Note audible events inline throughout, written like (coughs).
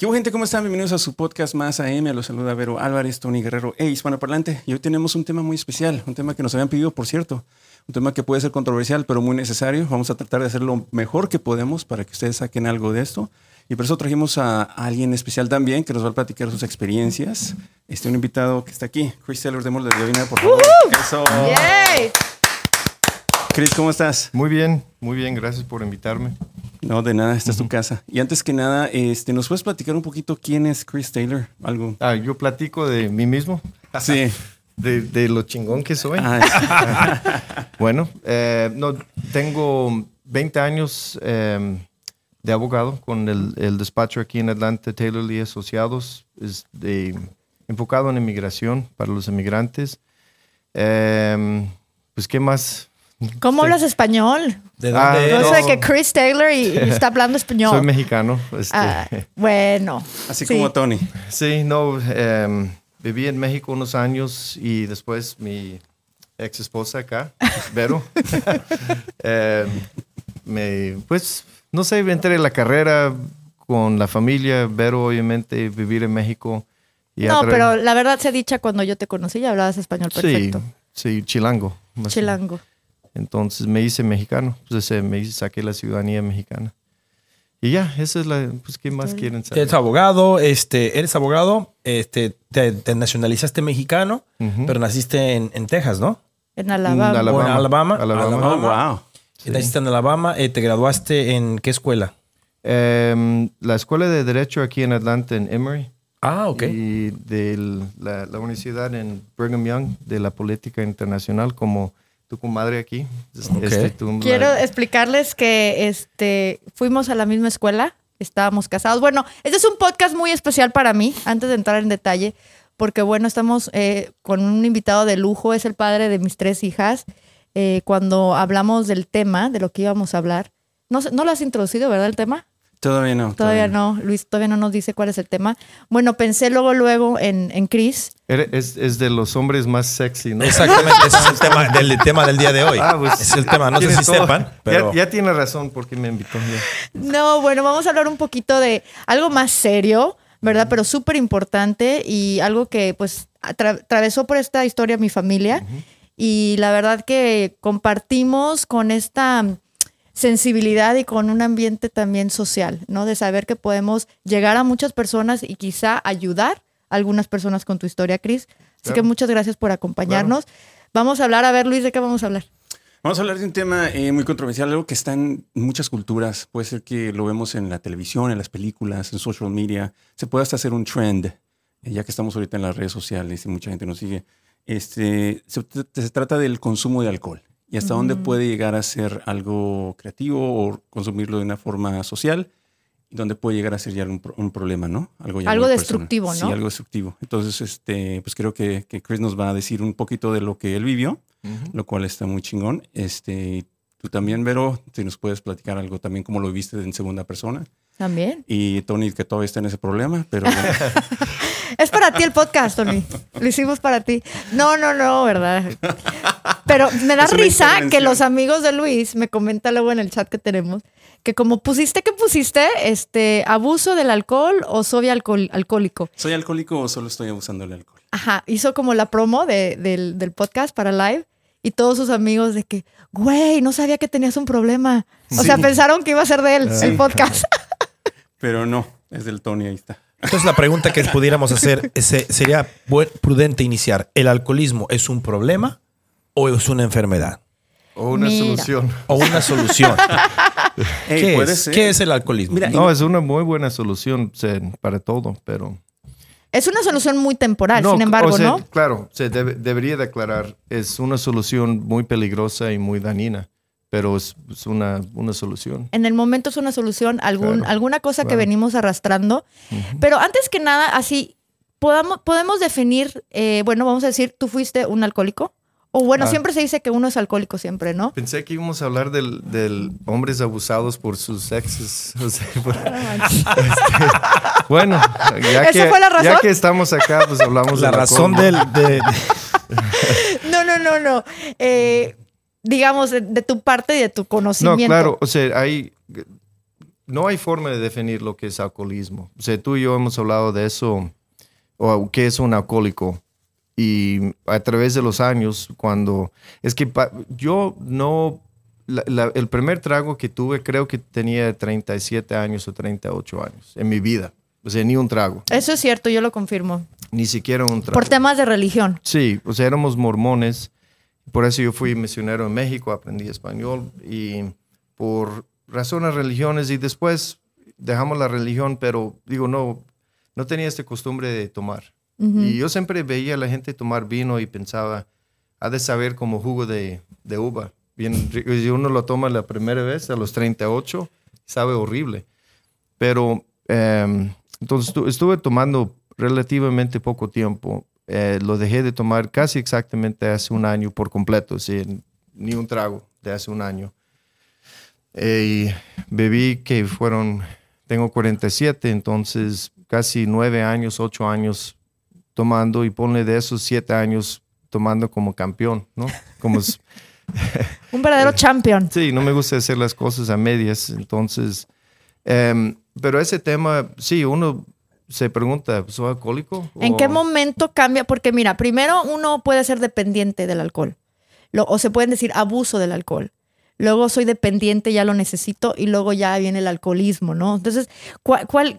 ¿Qué hubo, gente? ¿Cómo están? Bienvenidos a su podcast Más AM. Los saluda Vero Álvarez, Tony Guerrero e Hispanoparlante. Y hoy tenemos un tema muy especial, un tema que nos habían pedido, por cierto. Un tema que puede ser controversial, pero muy necesario. Vamos a tratar de hacer lo mejor que podemos para que ustedes saquen algo de esto. Y por eso trajimos a alguien especial también que nos va a platicar sus experiencias. Este un invitado que está aquí, Chris Taylor, démosle la bienvenida, por favor. Eso. Yay. Chris, ¿cómo estás? Muy bien, muy bien, gracias por invitarme. No, de nada, esta es tu casa. Y antes que nada, este, ¿nos puedes platicar un poquito quién es Chris Taylor? Algo. Ah, yo platico de mí mismo, (laughs) Sí. de, de lo chingón que soy. Ah, (laughs) Bueno, eh, no, tengo 20 años eh, de abogado con el, el despacho aquí en Atlanta, Taylor Lee Asociados, es de- enfocado en inmigración para los inmigrantes. Eh, pues, ¿qué más? ¿Cómo hablas español? ¿De Ah, dónde No no. sé que Chris Taylor y, y está hablando español. Soy mexicano. este, Ah, bueno. así Sí. como Tony. Sí, no, em, viví en México unos años y después mi ex esposa acá, Vero, (laughs) em, me, pues, no sé, entré en la carrera con la familia, Vero, obviamente, vivir en México. y No, pero la verdad se dicha cuando yo te conocí ya hablabas español perfecto. Sí, sí, chilango. Chilango. Entonces me hice mexicano, pues me hice, saqué la ciudadanía mexicana. Y ya, esa es la, pues, ¿qué más quieren saber? Eres abogado, este, eres abogado, este, te, te nacionalizaste mexicano, Ujú. pero naciste en, en Texas, ¿no? En Alabama. Alabama. O en Alabama. Alabama. Oh, wow. Naciste en Alabama, eh, te graduaste en qué escuela? Em, la escuela de Derecho aquí en Atlanta, en Emory. Ah, ok. Y de la, la universidad en Brigham Young, de la política internacional, como tu comadre aquí. Este, tú- Quiero explicarles que este, fuimos a la misma escuela, estábamos casados. Bueno, este es un podcast muy especial para mí, antes de entrar en detalle, porque bueno, estamos eh, con un invitado de lujo, es el padre de mis tres hijas. Eh, cuando hablamos del tema, de lo que íbamos a hablar, no, sé- no lo has introducido, ¿verdad? El tema. Todavía no. Todavía no, Luis todavía no nos dice cuál es el tema. Bueno, pensé luego, luego en, en Chris. Es, es de los hombres más sexy, ¿no? Exactamente, ese es el (laughs) tema del, tema del día de hoy. Ah, pues, es el tema, no sé si todo. sepan, pero Ya, ya tiene razón porque me invitó. ya. No, bueno, vamos a hablar un poquito de algo más serio, ¿verdad? Pero súper importante y algo que pues atra- atravesó por esta historia mi familia. Y la verdad que compartimos con esta sensibilidad y con un ambiente también social, ¿no? De saber que podemos llegar a muchas personas y quizá ayudar a algunas personas con tu historia, Cris. Así Claro. que muchas gracias por acompañarnos. Vamos a hablar, a ver, Luis, ¿de qué vamos a hablar? Vamos a hablar de un tema eh, muy controversial, algo que está en muchas culturas. Puede ser que lo vemos en la televisión, en las películas, en social media. Se puede hasta hacer un trend, eh, ya que estamos ahorita en las redes sociales y mucha gente nos sigue. Este, se, se trata del consumo de alcohol y hasta dónde puede llegar a ser algo creativo o consumirlo de una forma social y dónde puede llegar a ser ya un, pro- un problema, ¿no? Algo, ya Algo destructivo, personal. ¿no? Sí, algo destructivo. Entonces, este, pues creo que, que Chris nos va a decir un poquito de lo que él vivió lo cual está muy chingón. Este, tú también, Vero, si nos puedes platicar algo también como lo viste en segunda persona. También. Y Tony, que todavía está en ese problema, pero bueno, (laughs) (laughs) Es para ti el podcast, Tony. Lo hicimos para ti. No, no, no, ¿verdad? Pero me da Es risa que los amigos de Luis me comentan luego en el chat que tenemos que como pusiste que pusiste este abuso del alcohol o soy alcohol, alcohólico. ¿soy alcohólico o solo estoy abusando del alcohol? Ajá, hizo como la promo de- del, del podcast para live y todos sus amigos de que, güey, no sabía que tenías un problema. O sea, pensaron que iba a ser de él el podcast. Pero no, es del Tony, ahí está. Entonces la pregunta que pudiéramos hacer es, sería prudente iniciar. ¿El alcoholismo es un problema o es una enfermedad? O una Mira. solución. O una solución. (laughs) ¿Qué, es? ser. ¿Qué es el alcoholismo? Mira, No, es una muy buena solución para todo, pero... Es una solución muy temporal, No, sin embargo, o sea, ¿no? Claro, se debe- debería declarar, es una solución muy peligrosa y muy dañina, pero es, es una, una solución. en el momento es una solución, algún, Claro, alguna cosa que venimos arrastrando. Pero antes que nada, así, podamos, podemos definir, eh, bueno, vamos a decir, tú fuiste un alcohólico. O bueno, Ah. siempre se dice que uno es alcohólico siempre, ¿no? Pensé que íbamos a hablar del, del hombres abusados por sus exes. (laughs) o sea, por- (laughs) bueno, ya ¿Esa que, fue la razón? ya que estamos acá, pues hablamos la del razón del, de, (laughs) No, no, no, no. Eh, digamos, de, de tu parte y de tu No, conocimiento. claro, o sea, hay no hay forma de definir lo que es alcoholismo. O sea, tú y yo hemos hablado de eso, o qué es un alcohólico. Y a través de los años, cuando... Es que yo no... el primer trago que tuve creo que tenía 37 años o 38 años en mi vida. O sea, ni un trago. Eso es cierto, yo lo confirmo. Ni siquiera un trago. Por temas de religión. Sí, o sea, éramos mormones. Por eso yo fui misionero en México, aprendí español y por razones religiones y después dejamos la religión, pero digo, no, no tenía esta costumbre de tomar. Y yo siempre veía a la gente tomar vino y pensaba, ha de saber como jugo de, de uva. Bien, y uno lo toma la primera vez a los 38, sabe horrible. Pero em, entonces estuve tomando relativamente poco tiempo. Eh, lo dejé de tomar casi exactamente hace un año por completo, sin ni un trago de hace un año. Eh, y bebí que fueron, tengo 47, entonces casi nueve años, ocho años tomando y ponle de esos siete años tomando como campeón, ¿no? Como (laughs) un verdadero champion. Sí, no me gusta hacer las cosas a medias, entonces, em, pero ese tema, sí, uno se pregunta, ¿soy alcohólico? ¿En qué momento cambia? Porque mira, primero uno puede ser dependiente del alcohol, o se pueden decir abuso del alcohol luego soy dependiente, ya lo necesito, y luego ya viene el alcoholismo, ¿no? Entonces, ¿cuál,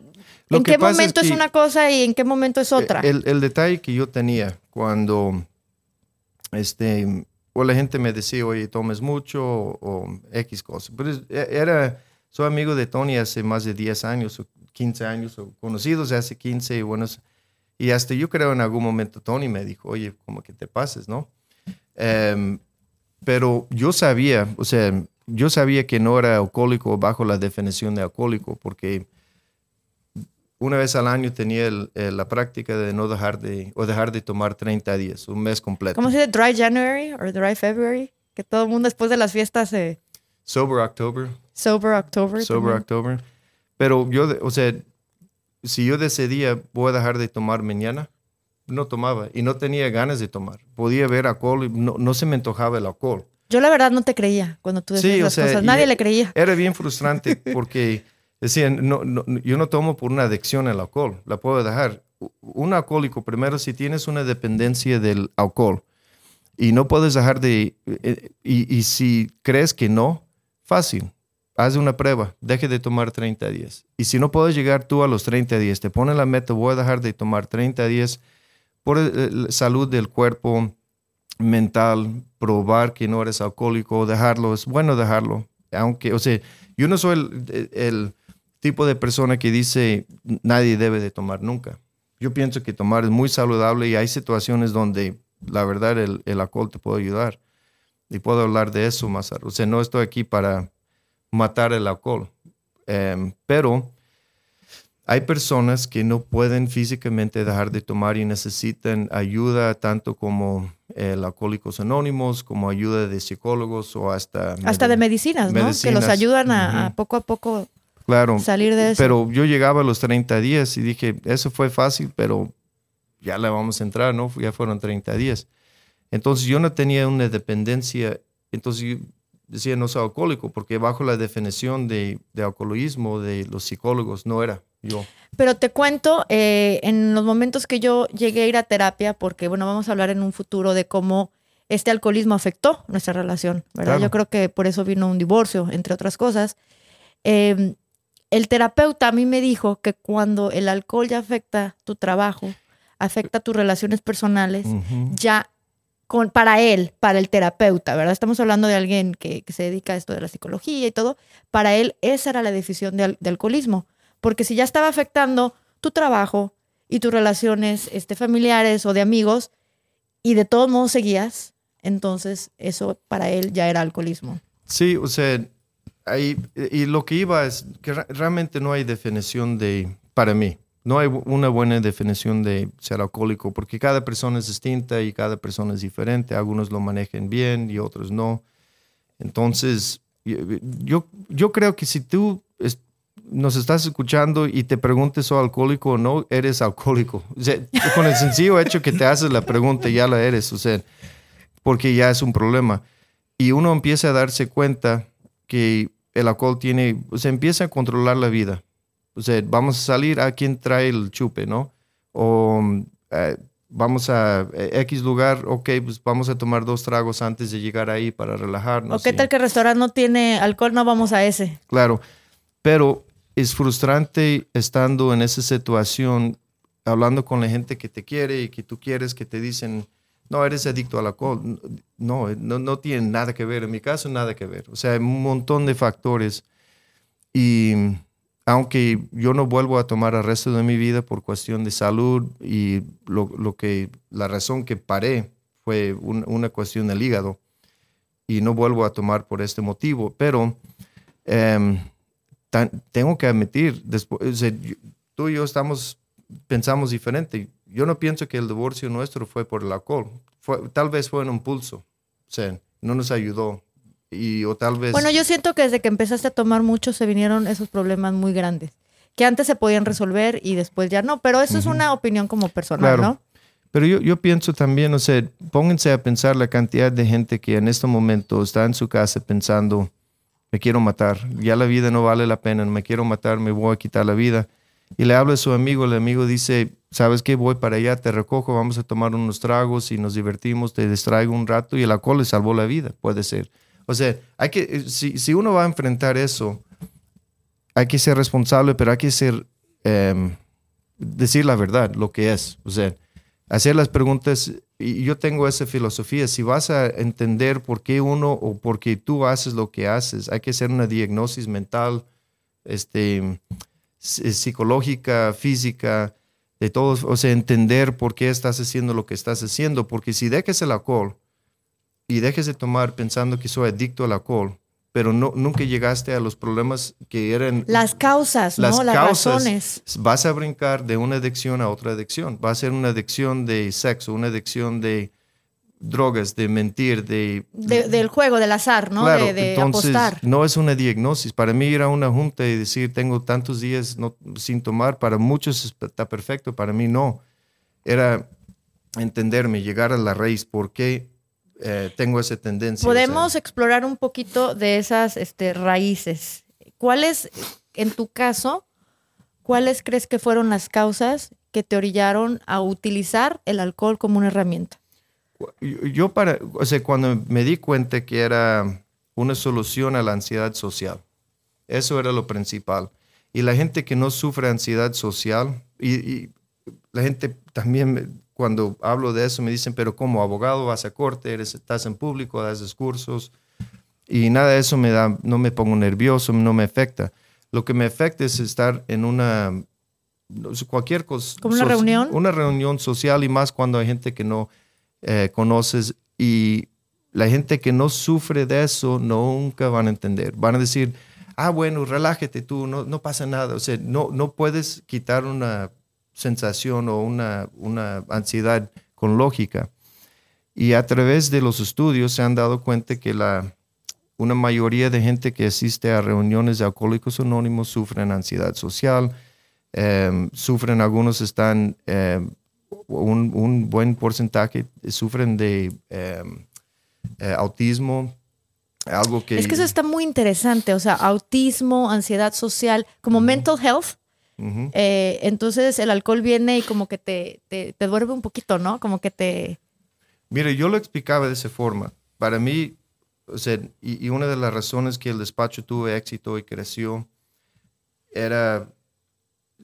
en qué momento es, una cosa y en qué momento es otra? El, detalle que yo tenía cuando, este, o la gente me decía, oye, tomes mucho o, X cosas, pero e, era, soy amigo de Tony hace más de 10 años o 15 años, o conocidos hace 15 y buenos, y hasta yo creo en algún momento Tony me dijo, oye, como que te pases, ¿no? Em, pero yo sabía, o sea, yo sabía que no era alcohólico bajo la definición de alcohólico, porque una vez al año tenía la práctica de no dejar de, o dejar de tomar 30 días, un mes completo. ¿Cómo se dice? Dry January o Dry February? Que todo el mundo después de las fiestas se... Sober October. Sober October. Sober October. Pero yo, o sea, si yo decidía, voy a dejar de tomar mañana, no tomaba y no tenía ganas de tomar. Podía ver alcohol y no, se me antojaba el alcohol. Yo la verdad no te creía cuando tú decías las cosas. Nadie le creía. Era bien frustrante porque decían, no, yo no tomo por una adicción al alcohol, la puedo dejar. Un alcohólico, primero, si tienes una dependencia del alcohol y no puedes dejar de... Eh, y, y si crees que no, fácil, haz una prueba, deje de tomar 30 días. Y si no puedes llegar tú a los 30 días, te pone la meta, voy a dejar de tomar 30 días por la salud del cuerpo mental, probar que no eres alcohólico, dejarlo, es bueno dejarlo. Aunque, o sea, yo no soy el, tipo de persona que dice nadie debe de tomar nunca. Yo pienso que tomar es muy saludable y hay situaciones donde la verdad el, el alcohol te puede ayudar. Y puedo hablar de eso más. O sea, no estoy aquí para matar el alcohol. Em, pero hay personas que no pueden físicamente dejar de tomar y necesitan ayuda tanto como el Alcohólicos Anónimos, como ayuda de psicólogos o hasta... Hasta de medicinas, ¿no? Que los ayudan a, poco a poco claro, salir de eso. Pero yo llegaba a los 30 días y dije, eso fue fácil, pero ya le vamos a entrar, ¿no? Ya fueron 30 días. Entonces yo no tenía una dependencia, entonces yo decía no soy alcohólico, porque bajo la definición de, de alcoholismo de los psicólogos no era yo. Pero te cuento, eh, en los momentos que yo llegué a ir a terapia, porque bueno, vamos a hablar en un futuro de cómo este alcoholismo afectó nuestra relación, ¿verdad? Yo creo que por eso vino un divorcio, entre otras cosas. Em, el terapeuta a mí me dijo que cuando el alcohol ya afecta tu trabajo, afecta tus relaciones personales, ya con, para él, para el terapeuta, ¿verdad? Estamos hablando de alguien que, se dedica a esto de la psicología y todo. Para él, esa era la decisión de, de alcoholismo. Porque si ya estaba afectando tu trabajo y tus relaciones este, familiares o de amigos y de todos modos seguías, entonces eso para él ya era alcoholismo. Sí, o sea, ahí, y lo que iba es que realmente no hay definición de, para mí, no hay una buena definición de ser alcohólico porque cada persona es distinta y cada persona es diferente. Algunos lo manejan bien y otros no. Entonces, yo, yo creo que si tú nos estás escuchando y te preguntes ¿soy alcohólico o no, eres alcohólico. con el sencillo hecho que te haces la pregunta, ya la eres, o sea, porque ya es un problema. Y uno empieza a darse cuenta que el alcohol tiene, o empieza a controlar la vida. O sea, vamos a salir a quien trae el chupe, ¿no? O eh, vamos a eh, X lugar, ok, pues vamos a tomar dos tragos antes de llegar ahí para relajarnos. ¿O qué tal que el restaurante no tiene alcohol? No vamos a ese. Claro, pero es frustrante estando en esa situación, hablando con la gente que te quiere y que tú quieres, que te dicen, no, eres adicto al alcohol. No, no, no tiene nada que ver. En mi caso, nada que ver. O sea, hay un montón de factores. Y aunque yo no vuelvo a tomar el resto de mi vida por cuestión de salud y lo, lo que, la razón que paré fue un- una cuestión del hígado y no vuelvo a tomar por este motivo, pero em, tengo que admitir, después, o sea, tú y yo estamos, pensamos diferente. Yo no pienso que el divorcio nuestro fue por el alcohol. Fue, tal vez fue un impulso. O no nos ayudó. Y, o tal vez... Bueno, yo siento que desde que empezaste a tomar mucho se vinieron esos problemas muy grandes. Que antes se podían resolver y después ya no. Pero eso es una opinión como personal, Claro. ¿no? Pero yo, yo pienso también, o sea, pónganse a pensar la cantidad de gente que en este momento está en su casa pensando, me quiero matar, ya la vida no vale la pena, me quiero matar, me voy a quitar la vida. Y le habla a su amigo, el amigo dice, ¿sabes qué? Voy para allá, te recojo, vamos a tomar unos tragos y nos divertimos, te distraigo un rato y el alcohol le salvó la vida, puede ser. O sea, hay que, eh, si, si uno va a enfrentar eso, hay que ser responsable, pero hay que ser, em, decir la verdad, lo que es. O sea, hacer las preguntas, y yo tengo esa filosofía, si vas a entender por qué uno o por qué tú haces lo que haces, hay que hacer una diagnosis mental, este, s- psicológica, física, de todos, o sea, entender por qué estás haciendo lo que estás haciendo, porque si dejas el alcohol y dejes de tomar pensando que soy adicto al alcohol, pero no, nunca llegaste a los problemas que eran Las causas, ¿no? las Las causas, razones. vas a brincar de una adicción a otra adicción. Va a ser una adicción de sexo, una adicción de drogas, de mentir, de... De- del juego, del azar, ¿no? Claro, de de entonces apostar. no es una diagnosis. Para mí ir a una junta y decir tengo tantos días no, sin tomar, para muchos está perfecto, para mí no. Era entenderme, llegar a la raíz, por qué eh, tengo esa tendencia. o sea, Podemos explorar un poquito de esas este, raíces. ¿Cuáles, en tu caso, cuáles crees que fueron las causas que te orillaron a utilizar el alcohol como una herramienta? Yo, para, o sea, cuando me di cuenta que era una solución a la ansiedad social, eso era lo principal. Y la gente que no sufre ansiedad social, y, y la gente también, cuando hablo de eso, me dicen, pero como abogado vas a corte, eres, estás en público, das discursos, y nada de eso me da, no me pongo nervioso, no me afecta. Lo que me afecta es estar en una, cualquier cosa. ¿Como una reunión? Una reunión social y más cuando hay gente que no eh, conoces y la gente que no sufre de eso nunca van a entender. Van a decir, ah, bueno, relájate tú, no, no pasa nada. O sea, no, no puedes quitar una sensación o una, una ansiedad con lógica. Y a través de los estudios se han dado cuenta que la, una mayoría de gente que asiste a reuniones de alcohólicos anónimos sufren ansiedad social, eh, sufren, algunos están, eh, un, un buen porcentaje sufren de eh, eh, autismo, algo que... Es que eso está muy interesante, o sea, autismo, ansiedad social, como mental health. Ujú. eh, entonces el alcohol viene y como que te, te, te duerme un poquito, ¿no? Como que te... Mire, yo lo explicaba de esa forma. Para mí, o sea, y, y una de las razones que el despacho tuvo éxito y creció era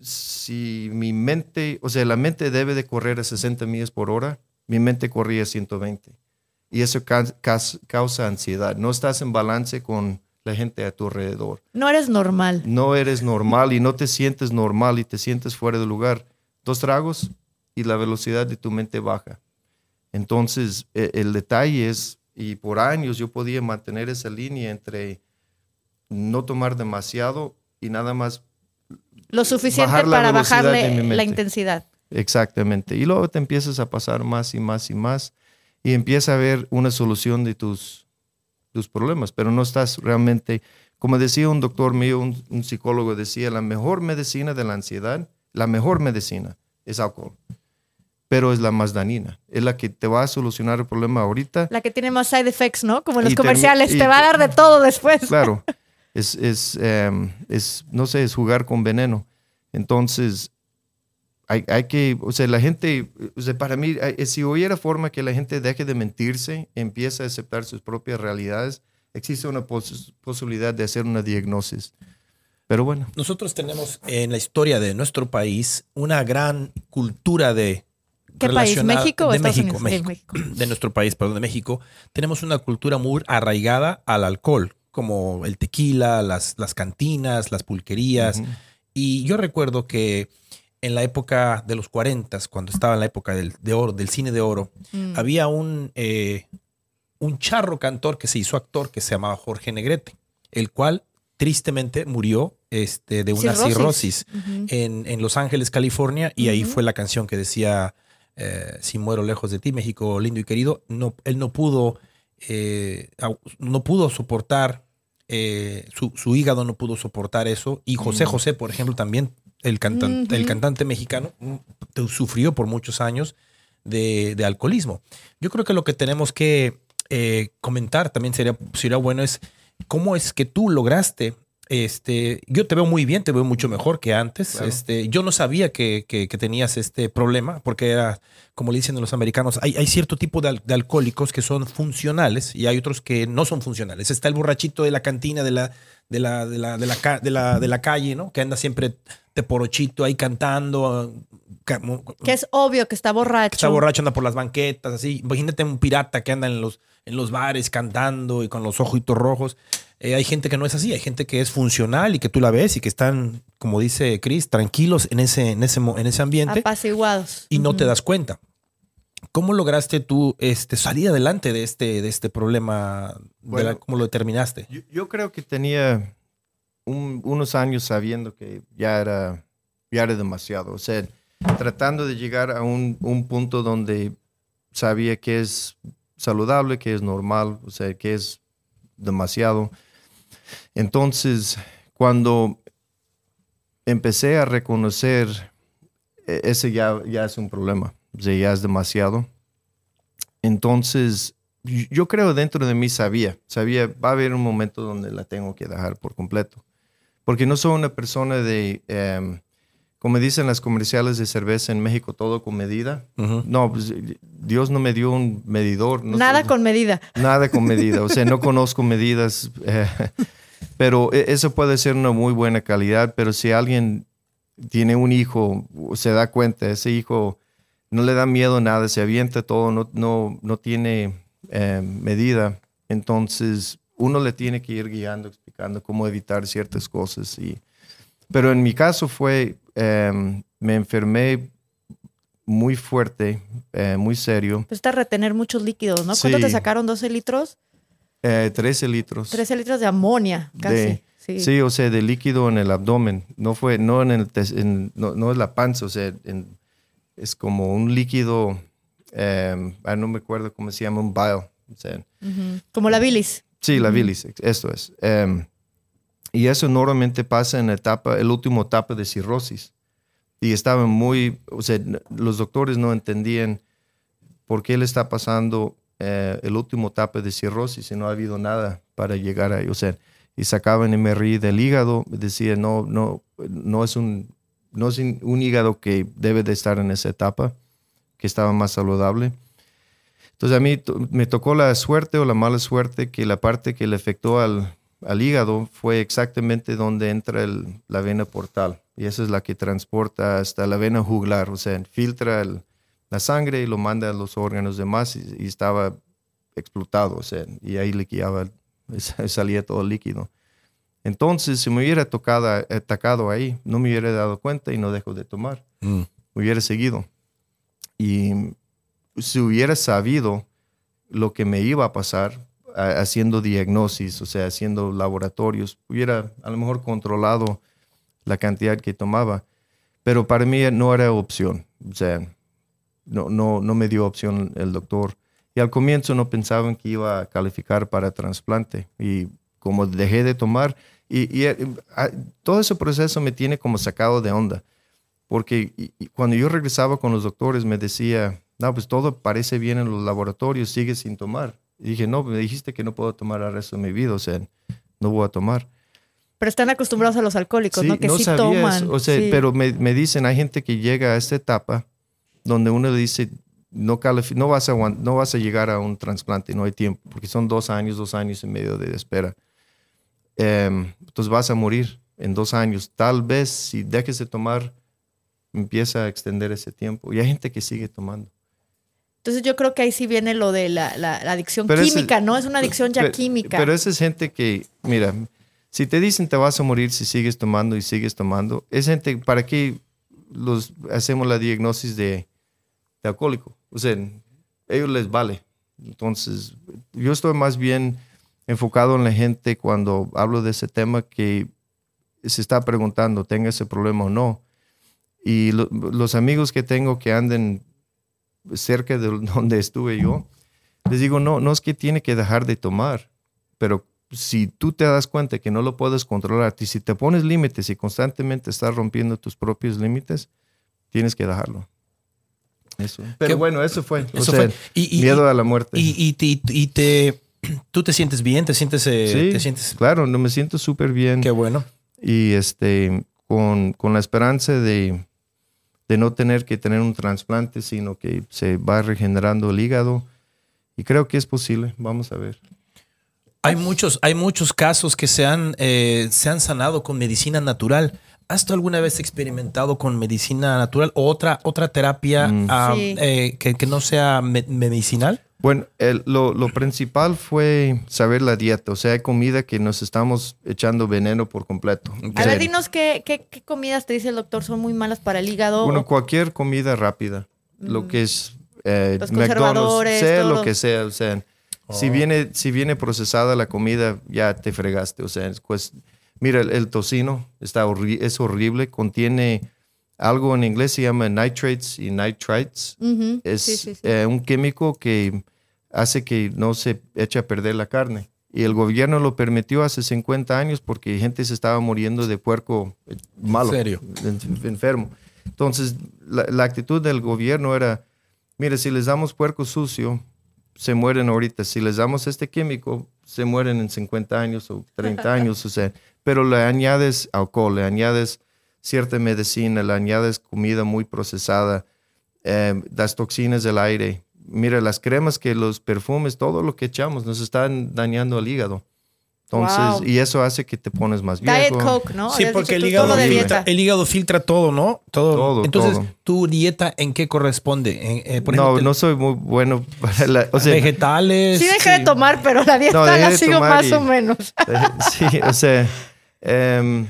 si mi mente, o sea, la mente debe de correr a 60 millas por hora, mi mente corría a 120. Y eso ca- causa ansiedad. No estás en balance con la gente a tu alrededor. No eres normal. No eres normal y no te sientes normal y te sientes fuera de lugar. Dos tragos y la velocidad de tu mente baja. Entonces, e- el detalle es, y por años yo podía mantener esa línea entre no tomar demasiado y nada más Lo suficiente Bajar para bajarle la intensidad. Exactamente. Y luego te empiezas a pasar más y más y más y empieza a ver una solución de tus, tus problemas, pero no estás realmente, como decía un doctor mío, un, un psicólogo decía, la mejor medicina de la ansiedad, la mejor medicina es alcohol, pero es la más dañina, es la que te va a solucionar el problema ahorita. La que tiene más side effects, ¿no? Como en los Y comerciales, te va a dar de todo después. (laughs) Claro. es, es, em, es, no sé, es jugar con veneno. Entonces, hay, hay, que, o sea, la gente, o sea, para mí, si hubiera forma que la gente deje de mentirse, empiece a aceptar sus propias realidades, existe una pos posibilidad de hacer una diagnosis. Pero bueno. Nosotros tenemos en la historia de nuestro país una gran cultura de... ¿Qué país? ¿México o de Estados México, Unidos? México, De México. de nuestro país, perdón, de México. Tenemos una cultura muy arraigada al alcohol, como el tequila, las, las cantinas, las pulquerías. Ujú. Y yo recuerdo que en la época de los 40, cuando estaba en la época del, de oro, del cine de oro, Mm. había un, eh, un charro cantor que se hizo actor que se llamaba Jorge Negrete, el cual tristemente murió este, de una cirrosis, en, en Los Ángeles, California, y ahí fue la canción que decía, eh, si muero lejos de ti, México lindo y querido, no, él no pudo, eh, no pudo soportar, eh, su, su hígado no pudo soportar eso, y José Mm. José, por ejemplo, también, el, cantan- el cantante mexicano, mm, sufrió por muchos años de, de alcoholismo. Yo creo que lo que tenemos que eh, comentar también sería, sería bueno es cómo es que tú lograste. Este, yo te veo muy bien, te veo mucho mejor que antes. Claro. Este, yo no sabía que, que- que tenías este problema, porque era, como le dicen los americanos, hay, hay cierto tipo de, al- de alcohólicos que son funcionales y hay otros que no son funcionales. Está el borrachito de la cantina de la, de la, de la, de la, de la, de la calle, ¿no? Que anda siempre de porochito ahí cantando. ca- Que es obvio que está borracho. que está borracho, anda por las banquetas, así. Imagínate un pirata que anda en los, en los bares cantando y con los ojitos rojos. Eh, hay gente que no es así, hay gente que es funcional y que tú la ves y que están, como dice Chris, tranquilos en ese, en ese, en ese ambiente Apaciguados. y no te das cuenta. ¿Cómo lograste tú este, salir adelante de este, de este problema? de la- ¿Cómo lo determinaste? Yo, yo creo que tenía un- unos años sabiendo que ya era, ya era demasiado. O sea, tratando de llegar a un, un punto donde sabía que es saludable, que es normal, o sea, que es demasiado. Entonces, cuando empecé a reconocer, e- ese ya, ya es un problema, o sea, ya es demasiado. Entonces, yo creo dentro de mí sabía, sabía, va a haber un momento donde la tengo que dejar por completo. Porque no soy una persona de, em, como dicen las comerciales de cerveza en México, todo con medida. No, pues, Dios no me dio un medidor. no Nada sé- con medida. Nada con medida, o sea, no conozco medidas, eh, pero e- eso puede ser una muy buena calidad, pero si alguien tiene un hijo, se da cuenta, ese hijo no le da miedo a nada, se avienta todo, no, no, no tiene eh, medida, entonces uno le tiene que ir guiando, explicando cómo evitar ciertas cosas. Y, pero en mi caso fue, eh, me enfermé muy fuerte, eh, muy serio, Pues está retener muchos líquidos, ¿no? ¿Cuánto Sí. te sacaron? ¿12 litros? eh, 13 litros. 13 litros de amonia, casi. De- sí. Sí, o sea, de líquido en el abdomen. No fue, no en el, en- no, no es la panza, o sea, en- es como un líquido, ah, no me acuerdo cómo se llama, un bile. O sea, Ujú. Como la bilis. Sí, la bilis, esto es. Em, y eso normalmente pasa en la etapa, el último etapa de cirrosis. Y estaban muy, o sea, los doctores no entendían por qué le está pasando eh, el último etapa de cirrosis y no ha habido nada para llegar ahí. O sea, y sacaban MRI del hígado, decían, no, no, no es un, no es un hígado que debe de estar en esa etapa, que estaba más saludable. Entonces a mí me tocó la suerte o la mala suerte que la parte que le afectó al, al hígado fue exactamente donde entra el- la vena portal. Y esa es la que transporta hasta la vena juglar, o sea, filtra el- la sangre y lo manda a los órganos demás y, y estaba explotado, o sea, y ahí liquidaba, (laughs) salía todo el líquido. Entonces, si me hubiera tocado, atacado ahí, no me hubiera dado cuenta y no dejo de tomar Mm. hubiera seguido. Y si hubiera sabido lo que me iba a pasar haciendo diagnosis, o sea, haciendo laboratorios, hubiera a lo mejor controlado la cantidad que tomaba. Pero para mí no era opción. O sea, no, no, no me dio opción el doctor. Y al comienzo no pensaban que iba a calificar para trasplante. Y como dejé de tomar, y, eh, todo ese proceso me tiene como sacado de onda porque cuando yo regresaba con los doctores me decía, no, pues todo parece bien en los laboratorios, sigue sin tomar. Y dije, no, me dijiste que no puedo tomar el resto de mi vida, o sea, no voy a tomar. Pero están acostumbrados a los alcohólicos, ¿no? Que sí sabía toman. eso. O sea, sí. pero me, me dicen, hay gente que llega a esta etapa donde uno le dice, no, vas a, no vas a llegar a un trasplante, no hay tiempo, porque son dos años, dos años y medio de espera. Em, entonces vas a morir en dos años. Tal vez si dejes de tomar, empieza a extender ese tiempo. Y hay gente que sigue tomando. Entonces yo creo que ahí sí viene lo de la, la- la adicción Pero ese- química, ¿no? Es una adicción ya Pe- química. Pero esa es gente que, mira, si te dicen te vas a morir si sigues tomando y sigues tomando, es gente, ¿para qué los, hacemos la diagnosis de, de alcohólico? O sea, a ellos les vale. Entonces, yo estoy más bien enfocado en la gente cuando hablo de ese tema que se está preguntando, ¿tenga ese problema o no? Y lo- los amigos que tengo que anden cerca de (laughs) donde estuve yo, les digo, no, no es que tiene que dejar de tomar, pero si tú te das cuenta que no lo puedes controlar, y si te pones límites y constantemente estás rompiendo tus propios límites, tienes que dejarlo. Eso. Pero Qué- bueno, eso fue. o Eso sea, fue. Y, y- miedo a la muerte. y, y, y te, (clears throat) tú te sientes bien, te sientes, eh, sí, te sientes, claro, no me siento súper bien. qué bueno. y este con, con la esperanza de, de no tener que tener un trasplante, sino que se va regenerando el hígado. Y creo que es posible. Vamos a ver. Hay muchos, hay muchos casos que se han, eh, se han sanado con medicina natural. ¿Has tú alguna vez experimentado con medicina natural o otra, otra terapia Mm. ah, Sí. eh, que, que no sea me- medicinal? Bueno, el- lo, lo principal fue saber la dieta. O sea, hay comida que nos estamos echando veneno por completo. A ver, dinos qué, qué, qué comidas te dice el doctor son muy malas para el hígado. Bueno, o- cualquier comida rápida. Lo que es eh, Los McDonald's, sea todo. lo que sea. O sea, si, Oh. viene, si viene procesada la comida, ya te fregaste. O sea, pues, mira, el, el tocino está horri- es horrible. Contiene algo en inglés se llama nitrates y nitrites. Es sí, sí, sí. eh, un químico que hace que no se eche a perder la carne. Y el gobierno lo permitió hace 50 años porque gente se estaba muriendo de puerco eh, malo, serio? en- enfermo. Entonces, la, la actitud del gobierno era, mire, si les damos puerco sucio, se mueren ahorita. Si les damos este químico, se mueren en 50 años o 30 (laughs) años. O sea, pero le añades alcohol, le añades cierta medicina, le añades comida muy procesada, eh, las toxinas del aire. Mira, las cremas que los perfumes, todo lo que echamos nos están dañando el hígado. Entonces, Wow. y eso hace que te pones más viejo. Diet Coke, ¿no? Sí, porque el hígado, filtra, el hígado filtra todo, ¿no? Todo. Todo, Entonces, todo. ¿tu dieta en qué corresponde? Eh, por no, ejemplo, no soy muy bueno para la... O sea, vegetales. Sí dejé de tomar, pero la dieta No, la sigo más y- o menos. (laughs) sí, o sea, em,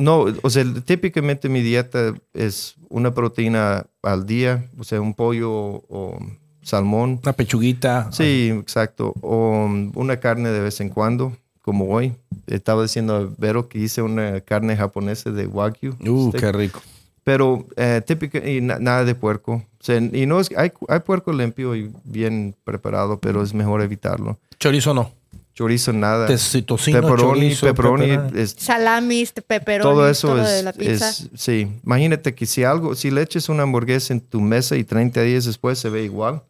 no, o sea, típicamente mi dieta es una proteína al día, o sea, un pollo o, salmón. Una pechuguita. Sí, exacto. O um, una carne de vez en cuando, como hoy. Estaba diciendo a Vero que hice una carne japonesa de wagyu. Uh, steak. qué rico. Pero eh, típica, y na- nada de puerco. O sea, y no es, hay, hay puerco limpio y bien preparado, pero es mejor evitarlo. Chorizo no. Chorizo, nada. Te- Tocino, pepperoni, chorizo, pepperoni, pepperoni. es- Salamis, pepperoni, todo eso todo es, de la pizza. es- sí. Imagínate que si algo, si le eches una hamburguesa en tu mesa y 30 días después se ve igual,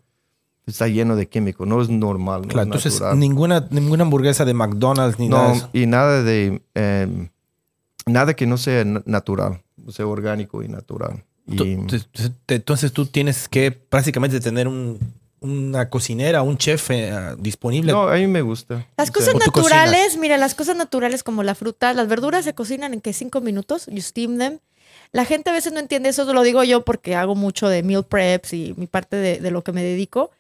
está lleno de químico, no es normal, no Claro, es entonces natural. ninguna, ninguna hamburguesa de McDonald's ni nada de no, y nada de em, nada que no sea na- natural, o sea, orgánico y natural. Y, Entonces tú tienes que prácticamente tener un, una cocinera, un chef eh, disponible. no, a mí me gusta. Las O cosas sea, ¿O tú naturales, mira, las cosas naturales como la fruta, las verduras se cocinan en que cinco minutos, you steam them. La gente a veces no entiende eso, lo digo yo porque hago mucho de meal preps y mi parte de, de lo que me dedico,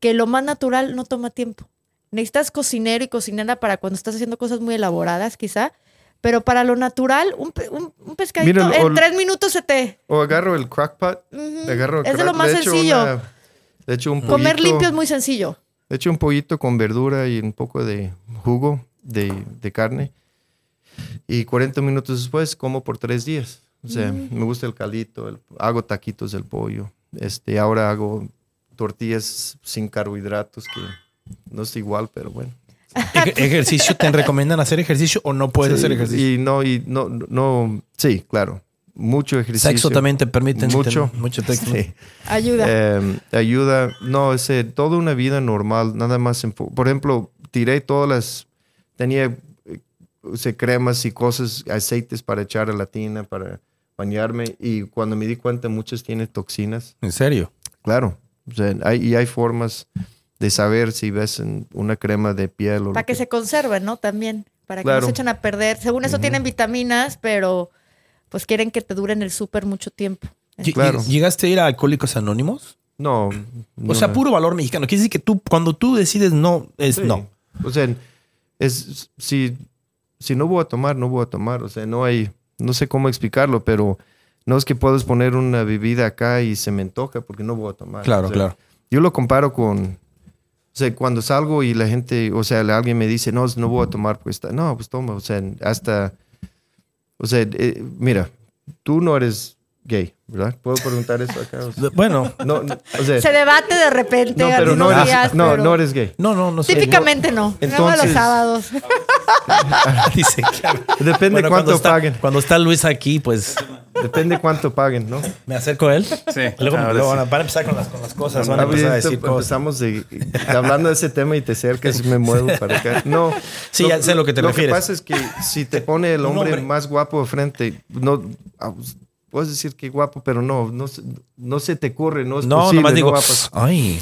que lo más natural no toma tiempo. Necesitas cocinero y cocinera para cuando estás haciendo cosas muy elaboradas, quizá, pero para lo natural, un, un- un pescadito Mira, o- en tres minutos se te... O agarro el crock pot, Ujú. agarro el Es de lo más sencillo. una- le echo un Comer pollito- limpio es muy sencillo. Le echo un pollito con verdura y un poco de jugo de, de carne. Y 40 minutos después como por tres días. O sea, Mm. me gusta el caldito, el- hago taquitos del pollo. Este, ahora hago tortillas sin carbohidratos, que no es igual, pero bueno. Ej- (laughs) ejercicio, ¿te recomiendan hacer ejercicio o no puedes Sí, hacer ejercicio? Y no, y no, no, sí, claro. Mucho ejercicio. Sexo también te permite Mucho. mucho texto. Sí. Ayuda. Eh, ayuda, no, es eh, toda una vida normal, nada más. enfo- Por ejemplo, tiré todas las, tenía eh, cremas y cosas, aceites para echar a la tina, para bañarme. Y cuando me di cuenta, muchas tienen toxinas. ¿En serio? Claro. O sea, hay, y hay formas de saber si ves en una crema de piel o lo Para que se conserven, ¿no? También. Para que no Claro. se echen a perder. Según eso tienen vitaminas, pero pues quieren que te duren el súper mucho tiempo. Claro. ¿Llegaste a ir a Alcohólicos Anónimos? No. O sea, no. puro valor mexicano. Quiere decir que tú, cuando tú decides no, es Sí. no. O sea, es, si, si no voy a tomar, no voy a tomar. O sea, no hay, no sé cómo explicarlo, pero no es que puedes poner una bebida acá y se me antoja porque no voy a tomar. Claro, O sea, claro. Yo lo comparo con, o sea, cuando salgo y la gente, o sea, alguien me dice, no, no voy a tomar, pues, está- no, pues toma, o sea, hasta, o sea, eh, mira, tú no eres gay, ¿verdad? ¿Puedo preguntar eso acá? O sea, Bueno, no, no, o sea, Se debate de repente no, pero no eres, días, no, pero no eres gay. no, no, no sé. Típicamente no. Luego los Entonces- sábados. (laughs) Dice que- Depende Bueno, cuánto cuando está, paguen. Cuando está Luis aquí, pues Depende cuánto paguen, ¿no? me acerco a él. Sí, Luego, ahora luego sí. van, a, empezar con las, con las cosas. Van a empezar a Ahorita decir cosas. empezamos de, hablando de ese tema y te acercas y me muevo para acá. (laughs) No. Sí, ya sé lo que te Lo refieres. que pasa es que si te pone el hombre, hombre. más guapo de frente, no, puedes decir que guapo, pero no, no, se- no se te ocurre, no es No, posible. nomás no digo, ay,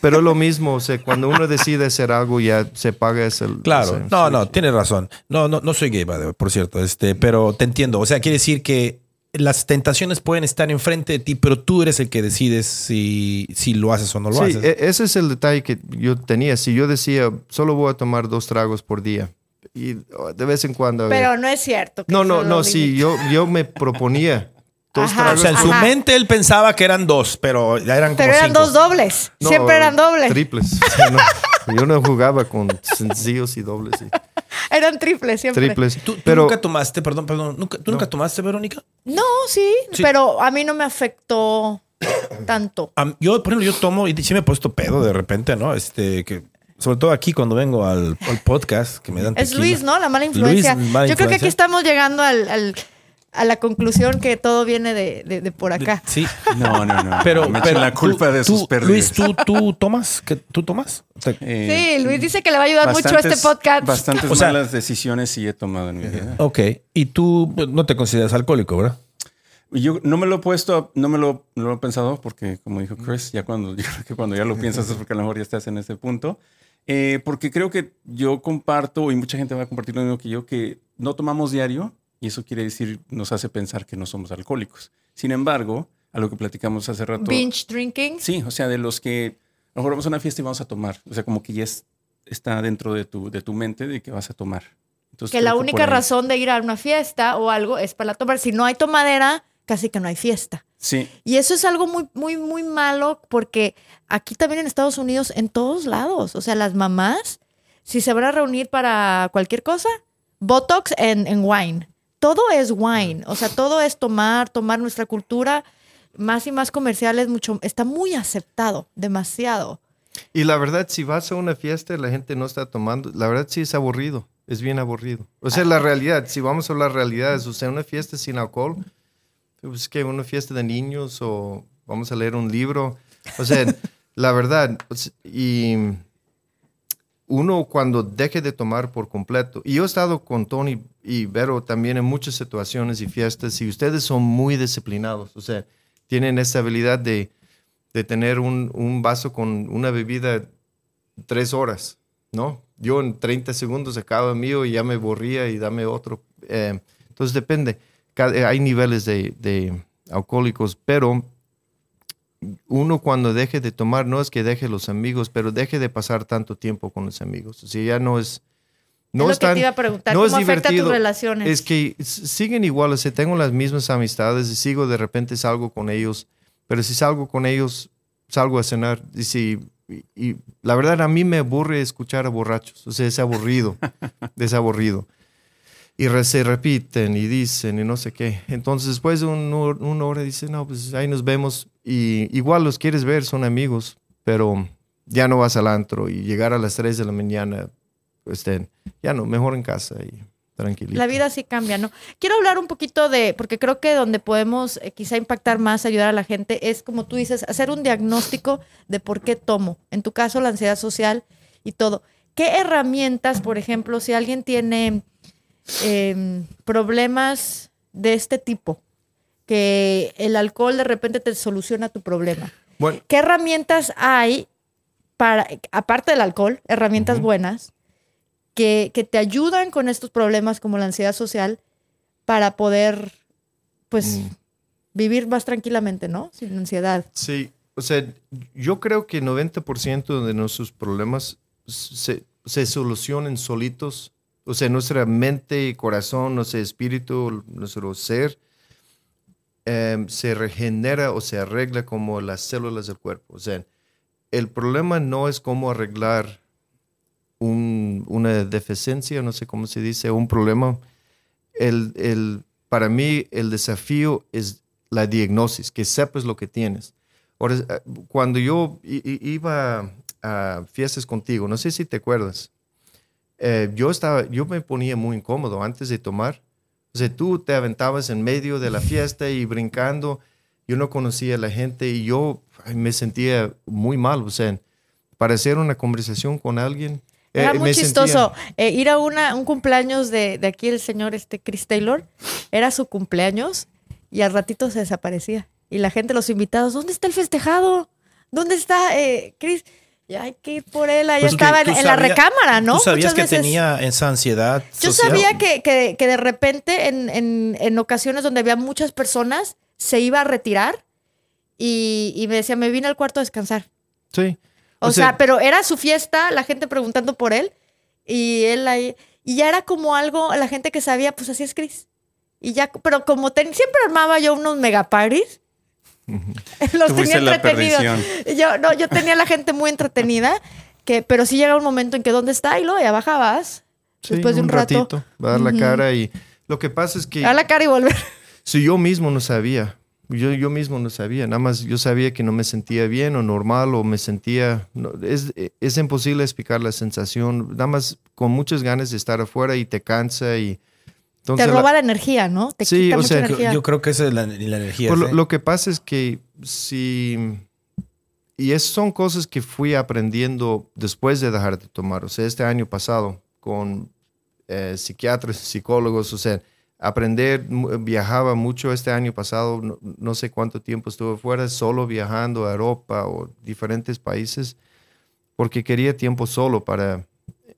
Pero es lo mismo, o sea, cuando uno decide hacer algo ya se paga ese. claro. ese- No, sí, no, sí. tienes razón. No, no, no soy gay, por cierto, este, pero te entiendo. O sea, quiere decir que las tentaciones pueden estar enfrente de ti, pero tú eres el que decides si, si lo haces o no lo Sí, haces. e- ese es el detalle que yo tenía. Si yo decía, solo voy a tomar dos tragos por día y oh, de vez en cuando. Pero no es cierto. que No, no, no, sí, yo, yo me proponía dos Ajá. o sea, en su Ajá. mente él pensaba que eran dos, pero ya eran como Pero eran cinco. dos dobles. No, Siempre eran dobles. Triples. (laughs) O sea, no, yo no jugaba con sencillos y dobles. y (laughs) Eran triples siempre. triples. ¿Tú, tú Pero nunca tomaste, perdón, perdón, ¿nunca, ¿tú nunca tomaste, Verónica? No, sí, Sí. pero a mí no me afectó (coughs) tanto. Yo, por ejemplo, yo tomo y sí me he puesto pedo de repente, ¿no? Este, que sobre todo aquí cuando vengo al, al podcast, que me dan Es tequila. Luis, ¿no? La mala Luis, influencia. mala Yo creo que aquí estamos llegando al, al- a la conclusión que todo viene de, de- de por acá. Sí. (laughs) No, no, no. Pero, me pero la tú- culpa de sus pérdidas. Luis, ¿tú, tú tomas? ¿Qué, ¿Tú tomas? Eh, Sí, Luis dice que le va a ayudar mucho bastantes- este podcast. Bastantes (laughs) O sea- malas decisiones sí he tomado en mi vida. ok. Y tú no te consideras alcohólico, ¿verdad? Yo no me lo he puesto, no me lo, no lo he pensado porque, como dijo Chris, ya cuando, (laughs) yo creo que cuando ya lo piensas es porque a lo mejor ya estás en ese punto. Eh, porque creo que yo comparto, y mucha gente va a compartir lo mismo que yo, que no tomamos diario y eso quiere decir, nos hace pensar que no somos alcohólicos. Sin embargo, a lo que platicamos hace rato. Binge drinking. Sí, o sea, de los que a lo mejor vamos a una fiesta y vamos a tomar. O sea, como que ya es- está dentro de tu, de tu mente de que vas a tomar. Entonces, Que la única razón de ir a una fiesta o algo es para tomar. Si no hay tomadera, casi que no hay fiesta. Sí, Y eso es algo muy, muy, muy malo porque aquí también en Estados Unidos, en todos lados, o sea, las mamás, si se van a reunir para cualquier cosa, Botox en, en wine. Todo es wine, o sea, todo es tomar, tomar nuestra cultura más y más comerciales, mucho, está muy aceptado, demasiado. Y la verdad, si vas a una fiesta y la gente no está tomando, la verdad sí es aburrido. Es bien aburrido. O sea, la realidad, si vamos a hablar realidades, o sea, una fiesta sin alcohol, pues que una fiesta de niños o vamos a leer un libro. O sea, (laughs) la verdad, y uno cuando deje de tomar por completo, y yo he estado con Tony y Vero también en muchas situaciones y fiestas, y ustedes son muy disciplinados, o sea, tienen esa habilidad de, de tener un, un vaso con una bebida tres horas, ¿no? Yo en 30 segundos acabo el mío y ya me borría y dame otro. Eh, entonces depende. Eh, hay niveles de, de alcohólicos, pero uno cuando deje de tomar, no es que deje los amigos, pero deje de pasar tanto tiempo con los amigos. O sea, ya no es... No es lo es que tan- te iba a preguntar, no ¿cómo es afecta a tus divertido. relaciones? Es que siguen igual, o sea, tengo las mismas amistades y sigo de repente salgo con ellos, pero si salgo con ellos, salgo a cenar. Y, si, y, y la verdad a mí me aburre escuchar a borrachos, o sea, es aburrido, (laughs) es aburrido. Y re- se repiten y dicen y no sé qué. Entonces después de un una hora dicen, no, pues ahí nos vemos. Y igual los quieres ver, son amigos, pero ya no vas al antro y llegar a las 3 de la mañana, pues ten, ya no, mejor en casa y tranquilito. La vida sí cambia, ¿no? Quiero hablar un poquito de, porque creo que donde podemos eh, quizá impactar más, ayudar a la gente, es como tú dices, hacer un diagnóstico de por qué tomo. En tu caso, la ansiedad social y todo. ¿Qué herramientas, por ejemplo, si alguien tiene em, problemas de este tipo, que el alcohol de repente te soluciona tu problema. Bueno, ¿Qué herramientas hay para, aparte del alcohol, herramientas buenas, que, que te ayudan con estos problemas como la ansiedad social para poder, pues, Mm. vivir más tranquilamente, ¿no? Sin ansiedad. Sí, o sea, yo creo que 90% de nuestros problemas se, se solucionan solitos. O sea, nuestra mente y corazón, nuestro espíritu, nuestro ser, em, se regenera o se arregla como las células del cuerpo. O sea, el problema no es cómo arreglar un- una deficiencia, no sé cómo se dice, un problema. El, el- para mí, el desafío es la diagnosis, que sepas lo que tienes. Ahora, eh, cuando yo iba a fiestas contigo, no sé si te acuerdas, eh, yo, estaba, yo me ponía muy incómodo antes de tomar. O sea, tú te aventabas en medio de la fiesta y brincando. Yo no conocía a la gente y yo me sentía muy mal. O sea, para hacer una conversación con alguien. eh, Era muy me chistoso eh, ir a una, un cumpleaños de, de aquí el señor este Chris Taylor. Era su cumpleaños y al ratito se desaparecía. Y la gente, los invitados, ¿dónde está el festejado? ¿Dónde está eh, Chris? Y hay que ir por él. Allá Pues, estaba tú en, en la recámara, ¿no? Tú sabías Muchas que veces- tenía esa ansiedad. Yo social? sabía que, que- que de repente en, en- en ocasiones donde había muchas personas se iba a retirar y, y me decía, me vine al cuarto a descansar. Sí. O, sea, pero era su fiesta, la gente preguntando por él y él ahí. Y ya era como algo, la gente que sabía, pues así es Chris. Y ya, pero como ten- siempre armaba yo unos los tenía la entretenidos. Yo, no, yo tenía a la gente muy entretenida, que, pero sí llega un momento en que ¿dónde está? Y luego ya bajabas. Sí, después de un, rato. ratito, va a dar la Ujú. cara y lo que pasa es que Dar la cara y volver. si yo mismo no sabía, yo, yo mismo no sabía, nada más yo sabía que no me sentía bien o normal o me sentía, no, es, es imposible explicar la sensación, nada más con muchas ganas de estar afuera y te cansa y entonces te la- roba la energía, ¿no? Te Sí, quita o mucha sea, Yo, energía. yo creo que esa es la, la energía. Pues lo, ¿sí? lo que pasa es que si... Y esas son cosas que fui aprendiendo después de dejar de tomar. O sea, este año pasado con eh, psiquiatras, psicólogos, o sea, aprender, viajaba mucho este año pasado, no, no sé cuánto tiempo estuve fuera, solo viajando a Europa o diferentes países, porque quería tiempo solo para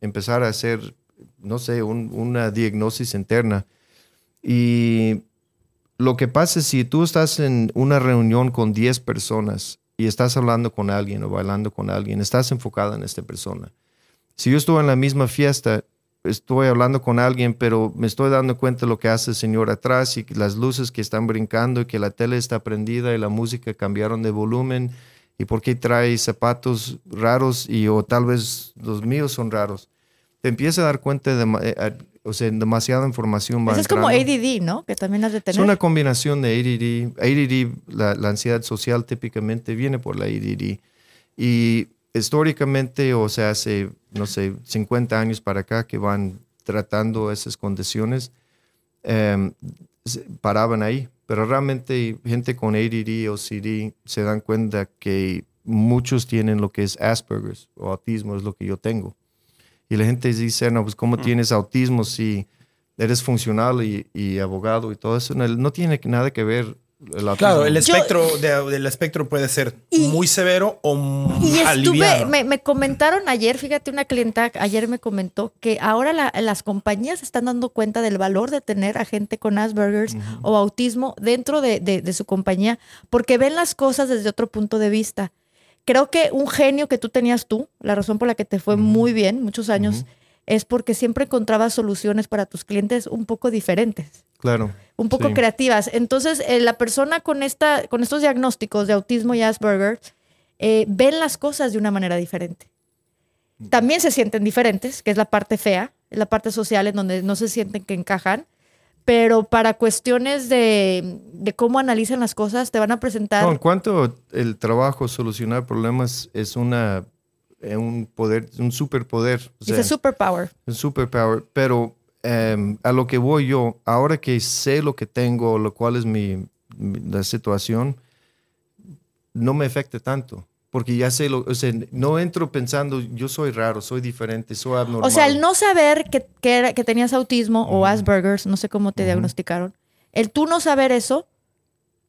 empezar a hacer, no sé, un- una diagnosis interna. Y lo que pasa es si tú estás en una reunión con 10 personas y estás hablando con alguien o bailando con alguien, estás enfocada en esta persona. Si yo estuve en la misma fiesta, estoy hablando con alguien, pero me estoy dando cuenta de lo que hace el señor atrás y las luces que están brincando y que la tele está prendida y la música cambiaron de volumen y por qué trae zapatos raros y o tal vez los míos son raros. Te empiezas a dar cuenta de, eh, eh, o sea, demasiada información. Eso es como. ADD, ¿no? Que también has de Es tener. una combinación de ADD. ADD, la, la ansiedad social típicamente viene por la ADD. Y históricamente, o sea, hace, no sé, 50 años para acá que van tratando esas condiciones, se- paraban ahí. Pero realmente gente con ADD o CD se dan cuenta que muchos tienen lo que es Asperger's o autismo, es lo que yo tengo. Y la gente dice, no, pues ¿cómo tienes autismo si eres funcional y, y abogado y todo eso? No, no tiene nada que ver el autismo. Claro, el Yo- espectro, de- del espectro puede ser Y- muy severo o muy Y estuve, me, me comentaron ayer, fíjate, una clienta ayer me comentó que ahora la- las compañías están dando cuenta del valor de tener a gente con Asperger's o autismo dentro de, de- de su compañía, porque ven las cosas desde otro punto de vista. Creo que un genio que tú tenías tú, la razón por la que te fue muy bien muchos años, es porque siempre encontrabas soluciones para tus clientes un poco diferentes Claro. un poco Sí. creativas. Entonces, eh, la persona con, esta, con estos diagnósticos de autismo y Asperger eh, ven las cosas de una manera diferente. También se sienten diferentes, que es la parte fea, la parte social en donde no se sienten que encajan, pero para cuestiones de, de cómo analizan las cosas, te van a presentar... No, en cuanto el trabajo, solucionar problemas es una eh, un poder, un superpoder. Dice sea, superpower. un superpower. Pero em, a lo que voy yo, ahora que sé lo que tengo, lo cual es mi, mi- la situación, no me afecta tanto. Porque ya sé, lo, o sea, no entro pensando, yo soy raro, soy diferente, soy abnormal. O sea, el no saber que, que, era- que tenías autismo o Asperger's, no sé cómo te diagnosticaron, el tú no saber eso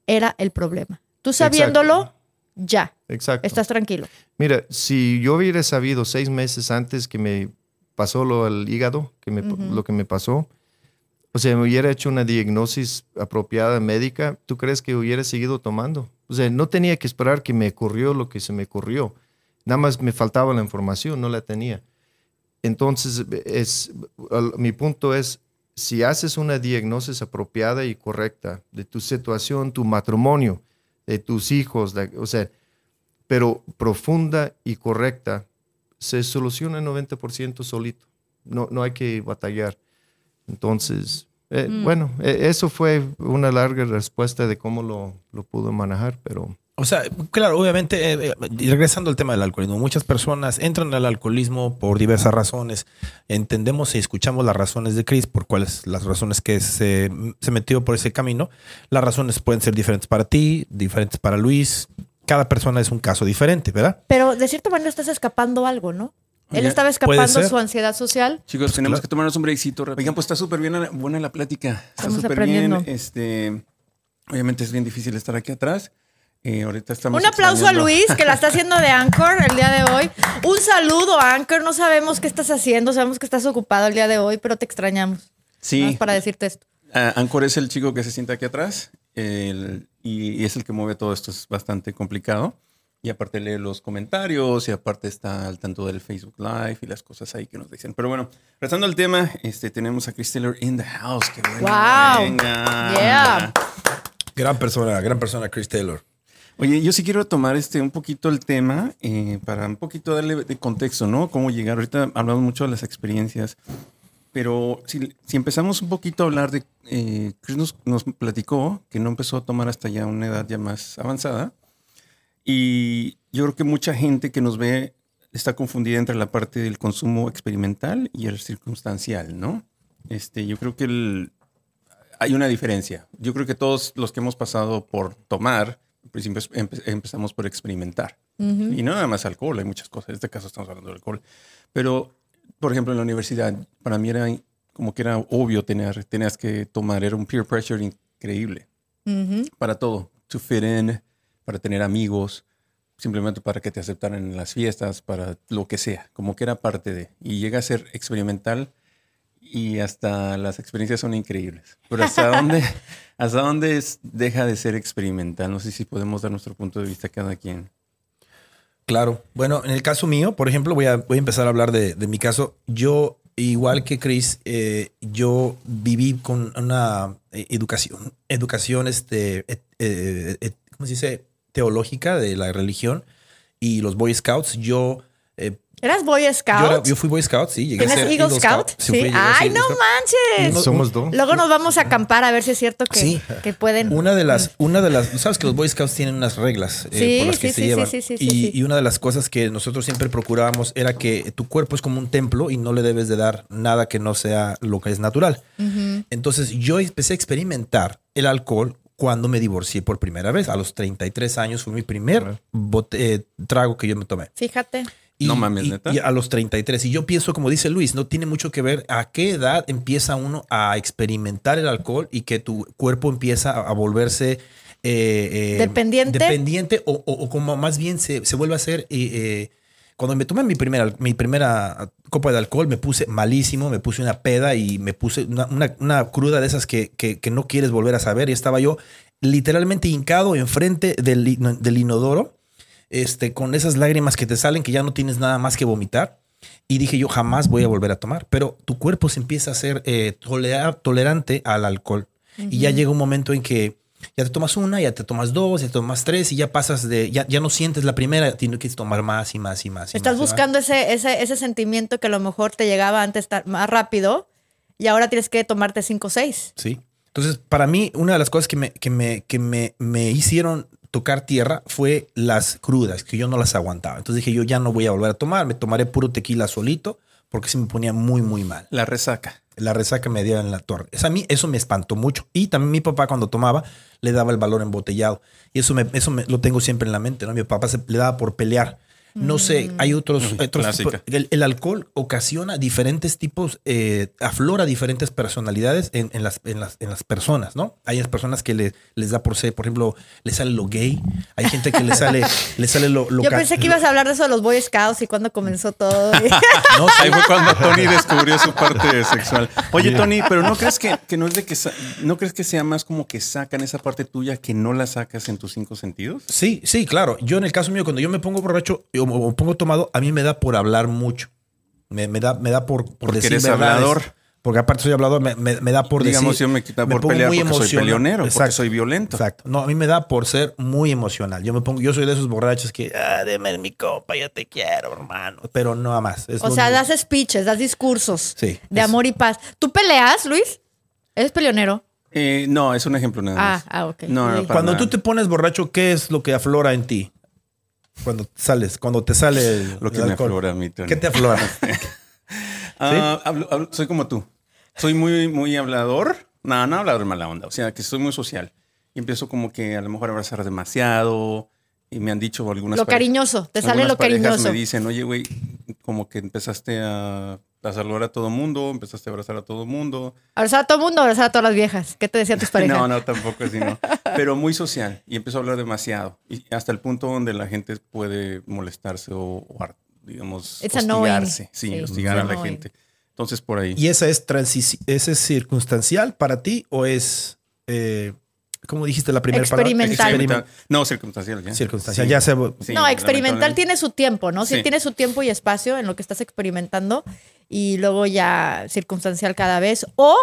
era el problema. Tú sabiéndolo, ya, Exacto. estás tranquilo. Mira, si yo hubiera sabido seis meses antes que me pasó lo al hígado, que me, lo que me pasó, o sea, me hubiera hecho una diagnosis apropiada médica, ¿tú crees que hubiera seguido tomando? O sea, no tenía que esperar que me ocurrió lo que se me ocurrió. Nada más me faltaba la información, no la tenía. Entonces, es, mi punto es, si haces una diagnosis apropiada y correcta de tu situación, tu matrimonio, de tus hijos, de- o sea, pero profunda y correcta, se soluciona el 90% solito. No, no hay que batallar. Entonces, eh, bueno, eh, eso fue una larga respuesta de cómo lo, lo pudo manejar, pero O sea, claro, obviamente, eh, eh, regresando al tema del alcoholismo, muchas personas entran al alcoholismo por diversas razones. Entendemos y escuchamos las razones de Chris, por cuáles las razones que se, se metió por ese camino. Las razones pueden ser diferentes para ti, diferentes para Luis. Cada persona es un caso diferente, ¿verdad? Pero de cierta manera estás escapando algo, ¿no? Él estaba escapando su ansiedad social. Chicos, tenemos claro. que tomarnos un breakcito. rápido. Oigan, pues está súper bien, buena la plática. Está Estamos súper bien. aprendiendo. Este, obviamente es bien difícil estar aquí atrás. Eh, ahorita estamos Un aplauso a extrañando- Luis, que la está haciendo de Anchor el día de hoy. Un saludo, Anchor. No sabemos qué estás haciendo, sabemos que estás ocupado el día de hoy, pero te extrañamos. Nada Sí, más para decirte esto. Ah, Anchor es el chico que se sienta aquí atrás el- y, y es el que mueve todo esto. Es bastante complicado. Y aparte lee los comentarios y aparte está al tanto del Facebook Live y las cosas ahí que nos dicen. Pero bueno, regresando al tema, este, tenemos a Chris Taylor in the house. Qué bueno. Wow. Venga. Yeah. Gran persona, gran persona, Chris Taylor. Oye, yo sí quiero tomar este un poquito el tema eh, para un poquito darle de contexto, ¿no? Cómo llegar. Ahorita hablamos mucho de las experiencias, pero si, si empezamos un poquito a hablar de... eh, Chris nos, nos platicó que no empezó a tomar hasta ya una edad ya más avanzada. Y yo creo que mucha gente que nos ve está confundida entre la parte del consumo experimental y el circunstancial, ¿no? Este, yo creo que el, hay una diferencia. Yo creo que todos los que hemos pasado por tomar, principio empe- empezamos por experimentar. Y no nada más alcohol, hay muchas cosas. En este caso estamos hablando de alcohol. Pero, por ejemplo, en la universidad, para mí era como que era obvio tener, tenías que tomar, era un peer pressure increíble Ujú. para todo. To fit in, para tener amigos, simplemente para que te aceptaran en las fiestas, para lo que sea, como que era parte de. Y llega a ser experimental y hasta las experiencias son increíbles. Pero ¿hasta (laughs) dónde, hasta dónde es- deja de ser experimental? No sé si podemos dar nuestro punto de vista cada quien. Claro. Bueno, en el caso mío, por ejemplo, voy a, voy a empezar a hablar de, de mi caso. Yo, igual que Chris, eh, yo viví con una eh, educación, educación, este, eh, ¿cómo se dice? Teológica de la religión y los Boy Scouts. Yo, eh, ¿Eras Boy yo, Scout? era- yo fui Boy Scout, sí. Llegué a ¿Tienes ser Eagle Scout? Sí, fui- Sí. a Ay, Eagle no Scout. manches. Uno- somos dos. Luego nos vamos a acampar a ver si es cierto que, Sí. que pueden. Una de las, una de las, sabes que los Boy Scouts tienen unas reglas eh, Sí, por las que sí, se sí, llevan. sí, sí, sí, y, sí. y una de las cosas que nosotros siempre procurábamos era que tu cuerpo es como un templo y no le debes de dar nada que no sea lo que es natural. Entonces yo empecé a experimentar el alcohol cuando me divorcié por primera vez. A los 33 años fue mi primer bote- eh, trago que yo me tomé. Fíjate. No mames, y- ¿neta? y a los 33. Y yo pienso, como dice Luis, no tiene mucho que ver a qué edad empieza uno a experimentar el alcohol y que tu cuerpo empieza a, a volverse eh, eh, Dependiente. dependiente o, o- o como más bien se, se vuelve a ser. eh, eh, cuando me tomé mi primera, mi primera copa de alcohol, me puse malísimo, me puse una peda y me puse una, una- una cruda de esas que, que- que no quieres volver a saber. Y estaba yo literalmente hincado enfrente del, del inodoro este, con esas lágrimas que te salen que ya no tienes nada más que vomitar. Y dije yo jamás voy a volver a tomar, pero tu cuerpo se empieza a ser eh, tolera- tolerante al alcohol. Y ya llega un momento en que ya te tomas una, ya te tomas dos, ya te tomas tres y ya pasas de, ya, ya no sientes la primera, tienes que tomar más y más y más. y Estás más y más. buscando ese, ese, ese sentimiento que a lo mejor te llegaba antes más rápido y ahora tienes que tomarte 5 o 6. Sí. Entonces, para mí, una de las cosas que me, que me, que me, me hicieron tocar tierra fue las crudas, que yo no las aguantaba. Entonces dije, yo ya no voy a volver a tomar, me tomaré puro tequila solito, porque se me ponía muy, muy mal. La resaca. La resaca me dio en la torre. Es a mí eso me espantó mucho. Y también mi papá cuando tomaba le daba el valor embotellado. Y eso, me, eso me, lo tengo siempre en la mente. ¿no? Mi papá se, le daba por pelear. No sé, hay otros. otros Clásica. el, el alcohol ocasiona diferentes tipos, eh, aflora diferentes personalidades en, en las, en, las, en las personas, ¿no? Hay las personas que le, les da por ser, por ejemplo, le sale lo gay. Hay gente que le sale, (laughs) le sale lo, lo Yo pensé que ibas a hablar de eso de los Boy Scouts y cuándo comenzó todo. (laughs) No, Ahí fue cuando Tony descubrió su parte sexual. Oye, Tony, pero ¿no crees que, que no es de que no crees que sea más como que sacan esa parte tuya que no la sacas en tus cinco sentidos? Sí, sí, claro. Yo en el caso mío, cuando yo me pongo borracho o o me pongo tomado, a mí me da por hablar mucho. Me, me da, me da por, por Porque decir eres verdades. hablador. Porque aparte soy hablador, me, me- me da por Digamos, decir. yo me quita por pongo pelear muy porque soy peleonero, porque soy violento. Exacto. No, a mí me da por ser muy emocional. Yo me pongo, yo soy de esos borrachos que, ah, deme mi copa, yo te quiero, hermano. Pero no más. Es o sea, único. das speeches, das discursos Sí, de es- amor y paz. ¿Tú peleas, Luis? ¿Eres peleonero? Eh, no, es un ejemplo nada más. Ah, ah, ok. No, no, Cuando nada. tú te pones borracho, ¿qué es lo que aflora en ti? Cuando sales, cuando te sale el, Lo que el me alcohol. aflora a mí, Tony. ¿Qué te aflora? (laughs) (laughs) Ah, hablo- hablo- soy como tú. Soy muy, muy hablador. No, no hablador mala onda. O sea, que soy muy social. Y empiezo como que a lo mejor a abrazar demasiado. Y me han dicho algunas Lo cariñoso, te sale lo cariñoso. Me dicen, oye, güey, como que empezaste a, a saludar a todo mundo, empezaste a abrazar a todo mundo. Abrazar a todo el mundo, abrazar a todas las viejas. ¿Qué te decían tus (laughs) parejas? No, no, tampoco así, no. Pero muy social. Y empiezo a hablar demasiado. Y hasta el punto donde la gente puede molestarse o, digamos, It's hostigarse. Sí, Sí, hostigar a la annoying. gente. Entonces, por ahí. ¿Y esa es, transici- esa es circunstancial para ti o es, eh, ¿cómo dijiste la primera palabra? Experimental. No, circunstancial. Ya. Circunstancial. Sí. Ya se... Sí, no, experimental tiene su tiempo, ¿no? Sí. Sí. tiene su tiempo y espacio en lo que estás experimentando y luego ya circunstancial cada vez. O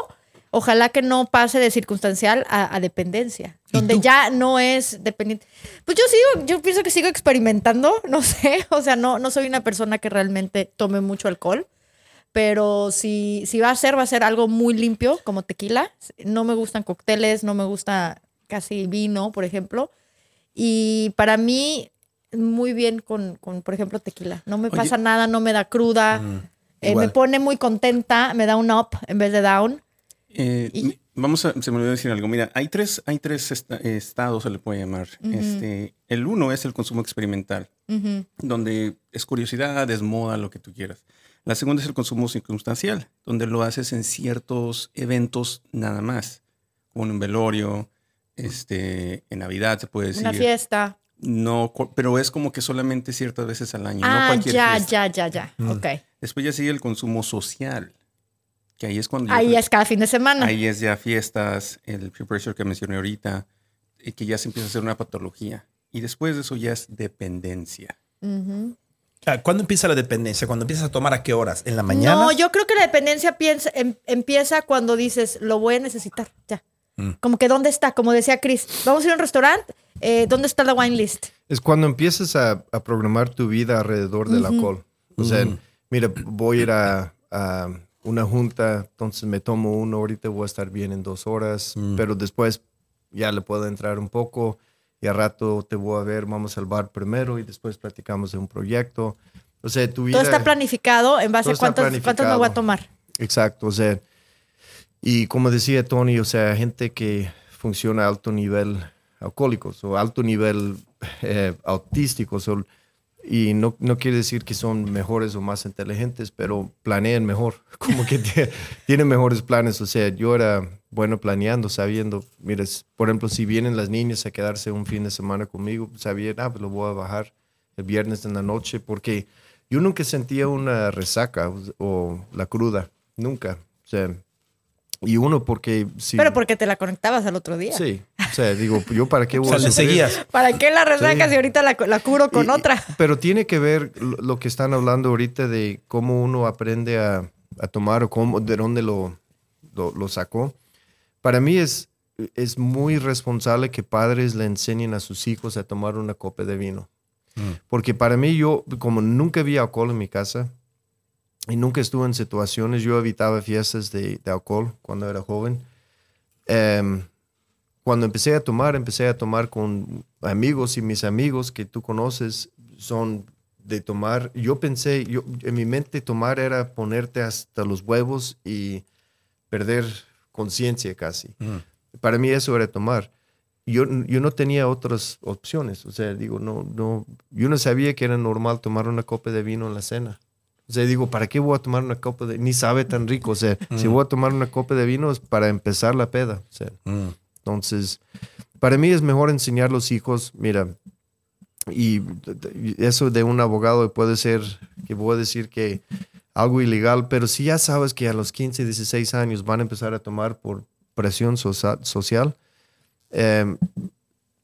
ojalá que no pase de circunstancial a, a dependencia, ¿Y donde tú? ya no es dependiente. Pues yo sigo, yo pienso que sigo experimentando, (laughs) no sé, o sea, no, no soy una persona que realmente tome mucho alcohol. Pero si, si va a ser, va a ser algo muy limpio, como tequila. No me gustan cócteles, no me gusta casi vino, por ejemplo. Y para mí, muy bien con, con, por ejemplo, tequila. No me Oye. pasa nada, no me da cruda. eh, igual. me pone muy contenta, me da un up en vez de down. Eh, Y- vamos a, se me olvidó decir algo. Mira, hay tres, hay tres esta- eh, estados, se le puede llamar. este, el uno es el consumo experimental, donde es curiosidad, es moda, lo que tú quieras. La segunda es el consumo circunstancial, donde lo haces en ciertos eventos nada más, como en un velorio, este, en Navidad se puede decir. Una fiesta. No, pero es como que solamente ciertas veces al año, no ah, cualquier ya, fiesta. ya, ya, ya. Ok. Después ya sigue el consumo social, que ahí es cuando... Ahí es cada fin de semana. Ahí es ya fiestas, el peer pressure que mencioné ahorita, y que ya se empieza a hacer una patología. Y después de eso ya es dependencia. ¿Cuándo empieza la dependencia? ¿Cuando empiezas a tomar a qué horas? ¿En la mañana? No, yo creo que la dependencia piensa- em- empieza cuando dices, lo voy a necesitar, ya. Mm. Como que, ¿dónde está? Como decía Chris, vamos a ir a un restaurante, eh, ¿dónde está la wine list? Es cuando empiezas a, a programar tu vida alrededor del alcohol. O sea, mira, voy a ir a, a una junta, entonces me tomo uno, ahorita voy a estar bien en dos horas, pero después ya le puedo entrar un poco y a rato te voy a ver, vamos al bar primero y después platicamos de un proyecto. O sea, tu vida... Todo está planificado en base a cuántos, cuántos me voy a tomar. Exacto, o sea, y como decía Tony, o sea, gente que funciona a alto nivel alcohólicos o alto nivel eh, y no, no quiere decir que son mejores o más inteligentes, pero planean mejor, (laughs) como que tie- tienen mejores planes, o sea, yo era bueno planeando, sabiendo, mires, por ejemplo, si vienen las niñas a quedarse un fin de semana conmigo, sabía, ah, pues lo voy a bajar el viernes en la noche, porque yo nunca sentía una resaca o, o la cruda, nunca. O sea, y uno porque sí. Pero porque te la conectabas al otro día. Sí, o sea, digo, yo para qué O voy sea, a le sufrir? seguías. ¿Para qué la resaca Sí. si ahorita la, la curo con Y- y- otra? Pero tiene que ver lo, que están hablando ahorita de cómo uno aprende a, a tomar o cómo, de dónde lo, lo, lo sacó. Para mí es, es muy responsable que padres le enseñen a sus hijos a tomar una copa de vino. Porque para mí yo, como nunca vi alcohol en mi casa y nunca estuve en situaciones, yo evitaba fiestas de, de alcohol cuando era joven. Em, cuando empecé a tomar, empecé a tomar con amigos y mis amigos que tú conoces son de tomar, yo pensé, yo, en mi mente tomar era ponerte hasta los huevos y perder conciencia casi. Para mí eso era tomar. Yo, yo no tenía otras opciones, o sea, digo, no, no, yo no sabía que era normal tomar una copa de vino en la cena. O sea, digo, ¿para qué voy a tomar una copa de Ni sabe tan rico. O sea, si voy a tomar una copa de vino es para empezar la peda. O sea, Entonces, para mí es mejor enseñar a los hijos, mira, y eso de un abogado puede ser, que voy a decir que algo ilegal, pero si ya sabes que a los 15, 16 años van a empezar a tomar por presión social, eh,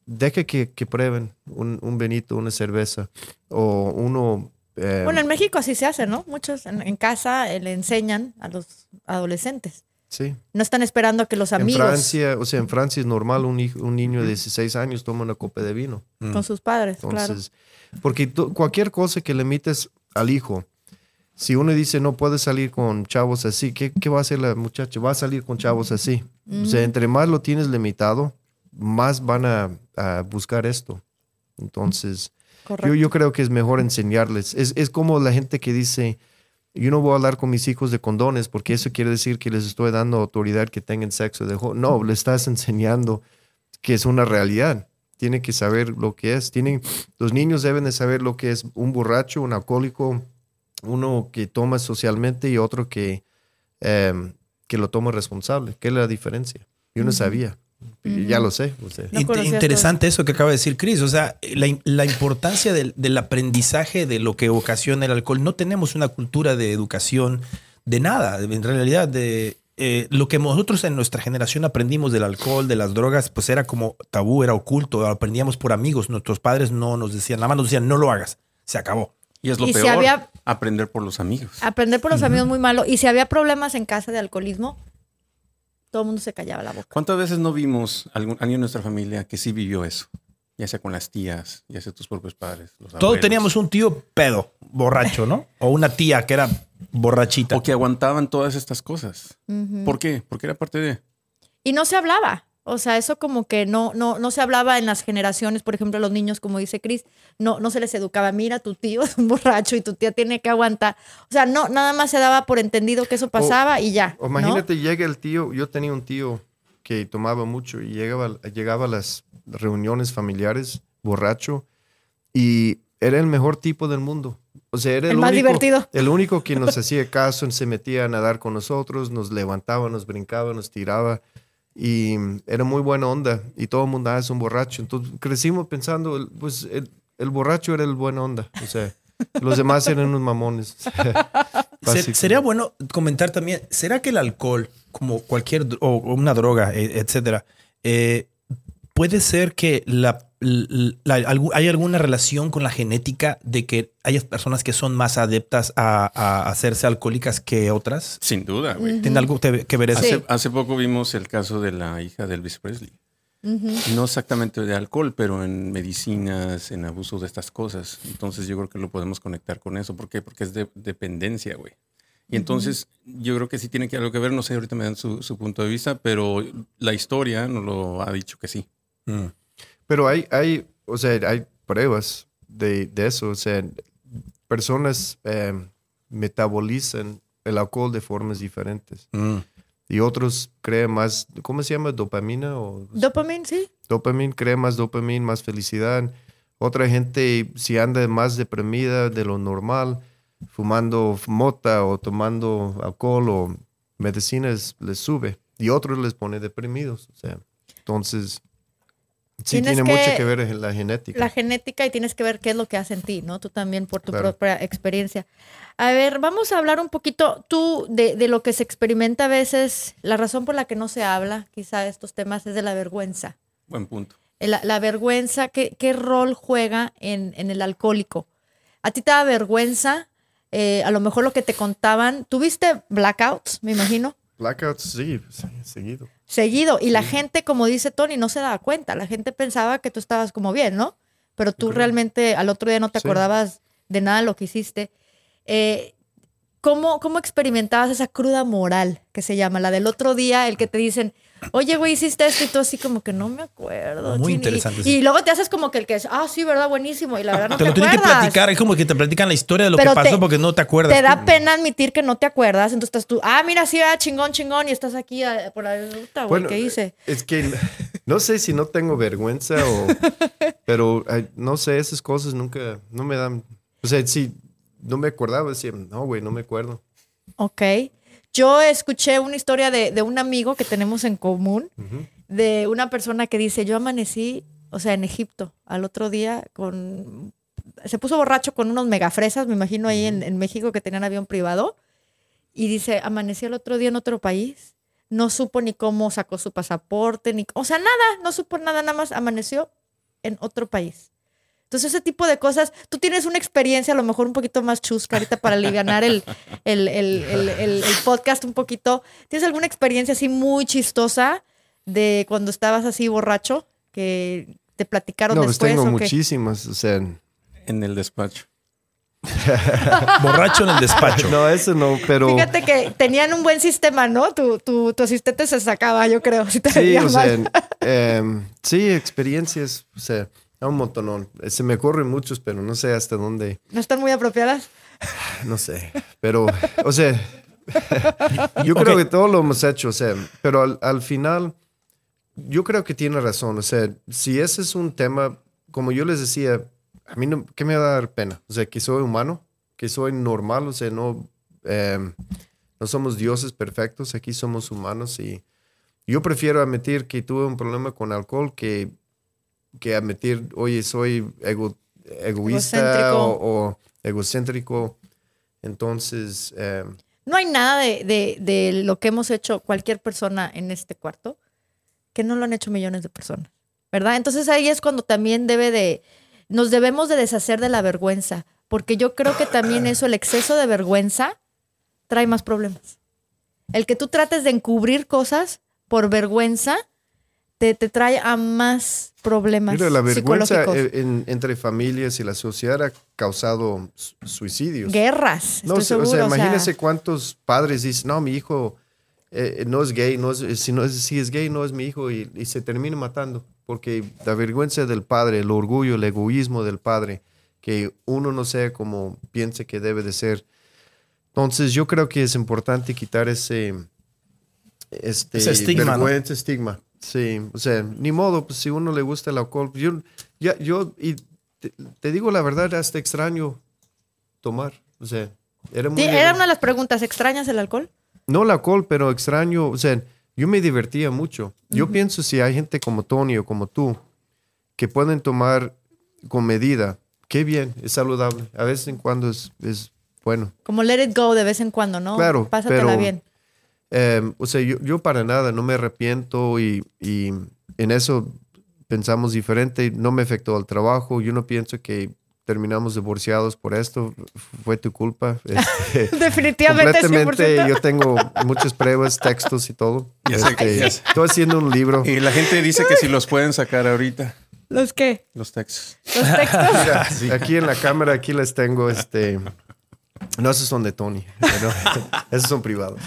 deja que, que prueben un, un benito, una cerveza o uno eh, bueno, en México así se hace, ¿no? Muchos en, casa eh, le enseñan a los adolescentes. Sí. No están esperando a que los amigos. En Francia, o sea, en Francia es normal un, un niño de 16 años toma una copa de vino. Mm. Con sus padres, Entonces, Porque cualquier cosa que le emites al hijo, si uno dice no puede salir con chavos así, ¿qué, ¿qué, va a hacer la muchacha? Va a salir con chavos así. O sea, entre más lo tienes limitado, más van a, a buscar esto. Entonces, yo, yo, creo que es mejor enseñarles. Es, es, como la gente que dice, yo no voy a hablar con mis hijos de condones porque eso quiere decir que les estoy dando autoridad que tengan sexo. De no, le estás enseñando que es una realidad. Tienen que saber lo que es. Tienen, los niños deben de saber lo que es un borracho, un alcohólico, uno que toma socialmente y otro que, em, que lo toma responsable. ¿Qué es la diferencia? Yo no sabía. Ya lo sé. interesante eso que acaba de decir Chris. O sea, la, importancia del, aprendizaje de lo que ocasiona el alcohol. No tenemos una cultura de educación de nada. En realidad, de eh, lo que nosotros en nuestra generación aprendimos del alcohol, de las drogas, pues era como tabú, era oculto. Aprendíamos por amigos. Nuestros padres no nos decían, nada más nos decían, no lo hagas. Se acabó. Y es lo peor, aprender por los amigos. Aprender por los amigos muy malo. Y si había problemas en casa de alcoholismo, todo el mundo se callaba la boca. ¿Cuántas veces no vimos algún, alguien en nuestra familia que sí vivió eso? Ya sea con las tías, ya sea tus propios padres. Todos teníamos un tío pedo, borracho, ¿no? o una tía que era borrachita. O que aguantaban todas estas cosas. ¿Por qué? Porque era parte de... Y no se hablaba. O sea, eso como que no, no, no se hablaba en las generaciones, por ejemplo, los niños, como dice Cris, no, no se les educaba, mira, tu tío (laughs) es un borracho y tu tía tiene que aguantar. O sea, no, nada más se daba por entendido que eso pasaba y ya. O imagínate, llega el tío, yo tenía un tío que tomaba mucho y llegaba, llegaba a las reuniones familiares borracho y era el mejor tipo del mundo. O sea, era el, más único, divertido. El único que (laughs) nos hacía caso, se metía a nadar con nosotros, nos levantaba, nos brincaba, nos tiraba y era muy buena onda y todo el mundo ah, es un borracho. Entonces crecimos pensando, pues el, borracho era el buena onda, o sea, (laughs) los demás eran unos mamones. (laughs) Sería bueno comentar también, ¿será que el alcohol, como cualquier, o una droga, e, etcétera, eh, puede ser que la ¿hay alguna relación con la genética de que hay personas que son más adeptas a, hacerse alcohólicas que otras? Sin duda, güey. ¿Tiene algo que ver eso? Hace, poco vimos el caso de la hija de Elvis Presley. No exactamente de alcohol, pero en medicinas, en abuso de estas cosas. Entonces yo creo que lo podemos conectar con eso. ¿Por qué? Porque es de dependencia, güey. Y entonces yo creo que sí tiene que algo que ver, no sé, ahorita me dan su, punto de vista, pero la historia nos lo ha dicho que sí. Mm. Pero hay, hay, o sea, hay pruebas de, de eso. O sea, personas em, metabolizan el alcohol de formas diferentes. Mm. Y otros creen más, ¿cómo se llama? ¿Dopamina? O, dopamina, sí. Dopamina, cree más dopamina, más felicidad. Otra gente, si anda más deprimida de lo normal, fumando mota o tomando alcohol o medicinas, les sube. Y otros les pone deprimidos. O sea, entonces, Sí, tiene mucho que ver en la genética. La genética y tienes que ver qué es lo que hace en ti, ¿no? Tú también por tu propia experiencia. A ver, vamos a hablar un poquito tú de, de, lo que se experimenta a veces. La razón por la que no se habla, quizá, de estos temas es de la vergüenza. Buen punto. La, la vergüenza, ¿qué, ¿qué, rol juega en, en, el alcohólico? ¿A ti te da vergüenza? Eh, a lo mejor lo que te contaban. ¿Tuviste blackouts, me imagino? Blackouts, sí, seguido seguido. Y la gente, como dice Tony, no se daba cuenta. La gente pensaba que tú estabas como bien, ¿no? Pero tú realmente al otro día no te acordabas de nada de lo que hiciste. Eh, ¿cómo, ¿Cómo experimentabas esa cruda moral que se llama? La del otro día, el que te dicen, oye, güey, hiciste esto y tú así como que no me acuerdo. Muy chin". Y- interesante, Y, sí. luego te haces como que el que es, ah, sí, ¿verdad? Buenísimo. Y la verdad no te te, lo tienen que acuerdas. platicar, es como que te platican la historia de lo Pero que pasó te- porque no te acuerdas. Te da pena admitir que no te acuerdas, entonces estás tú, ah, mira, sí, ah, chingón, chingón, y estás aquí ah, por la ruta, güey, Bueno, ¿qué hice? Es que no sé si no tengo vergüenza o... (laughs) pero ay, no sé, esas cosas nunca, no me dan... O sea, si no me acordaba, decía, no, güey, no me acuerdo. Ok. Yo escuché una historia de, de un amigo que tenemos en común, de una persona que dice, yo amanecí, o sea, en Egipto, al otro día con... Se puso borracho con unos megafresas, me imagino ahí en, en México que tenían avión privado, y dice, amanecí el otro día en otro país, no supo ni cómo sacó su pasaporte, ni... O sea, nada, no supo nada, nada más amaneció en otro país. Entonces, ese tipo de cosas, tú tienes una experiencia a lo mejor un poquito más chusca ahorita para aliviar el, el, el, el, el- el podcast un poquito. ¿Tienes alguna experiencia así muy chistosa de cuando estabas así borracho que te platicaron No, pues después? tengo o qué? muchísimas, o sea... En el despacho. (laughs) Borracho en el despacho. No, eso no, pero... Fíjate que tenían un buen sistema, ¿no? Tu, tu, tu asistente se sacaba, yo creo. Si te Sí, o sea, em, sí, experiencias, o sea, un montonón. Se me ocurren muchos, pero no sé hasta dónde, ¿No están muy apropiadas? no sé. Pero, o sea, (laughs) yo creo Ok. que todo lo hemos hecho, o sea, pero al, al final, yo creo que tiene razón. O sea, si ese es un tema, como yo les decía, a mí no, ¿qué me va a dar pena? O sea, que soy humano, que soy normal, o sea, no, em, no somos dioses perfectos, aquí somos humanos y yo prefiero admitir que tuve un problema con alcohol que, que admitir, oye, soy ego- egoísta Egocéntrico. o, o egocéntrico. Entonces, em, No hay nada de, de, de lo que hemos hecho cualquier persona en este cuarto que no lo han hecho millones de personas, ¿verdad? Entonces ahí es cuando también debe de, nos debemos de deshacer de la vergüenza, porque yo creo que también eso, el exceso de vergüenza, trae más problemas. El que tú trates de encubrir cosas por vergüenza, te, te trae a más problemas mira, la vergüenza psicológicos. eh, en- entre familias y la sociedad ha causado su- suicidios. Guerras, No, estoy o sea, seguro. o sea, imagínense cuántos padres dicen, no, mi hijo eh, no es gay, no es, si, no es, si es gay no es mi hijo y, y se termina matando porque la vergüenza del padre, el orgullo, el egoísmo del padre, que uno no sea como piensa que debe de ser. Entonces yo creo que es importante quitar ese, este, Ese estigma, ¿no? vergüenza, estigma. Sí, o sea, ni modo, pues si uno le gusta el alcohol, yo, ya, yo y te, te digo la verdad, hasta extraño tomar, o sea, era muy era una de las preguntas, ¿extrañas el alcohol? no el alcohol, pero extraño, o sea, yo me divertía mucho. Yo pienso si hay gente como Tony o como tú que pueden tomar con medida, qué bien, es saludable. A veces en cuando es, es bueno. Como let it go de vez en cuando, ¿no? Claro, Pásatela pero- bien. Eh, o sea, yo, yo para nada, no me arrepiento y, y en eso pensamos diferente. No me afectó al trabajo. Yo no pienso que terminamos divorciados por esto. Fue tu culpa. (laughs) Este, Definitivamente, completamente. 100%. Yo tengo muchas pruebas, textos y todo. Ya sé, Este, ya sé. Estoy haciendo un libro. Y la gente dice que si los pueden sacar ahorita, ¿Los qué? los textos. ¿Los textos? Mira, Aquí en la cámara, aquí les tengo este. No, esos son de Tony. (laughs) pero esos son privados.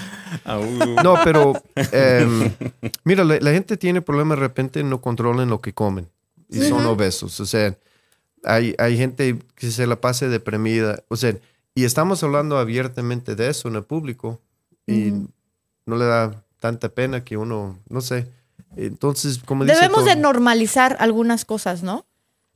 No, pero em, mira, la, la gente tiene problemas de repente no controlan lo que comen y son obesos. O sea, hay, hay gente que se la pasa deprimida. O sea, y estamos hablando abiertamente de eso en el público y no le da tanta pena que uno, no sé. Entonces, como dice Debemos de Tony, normalizar algunas cosas, ¿no?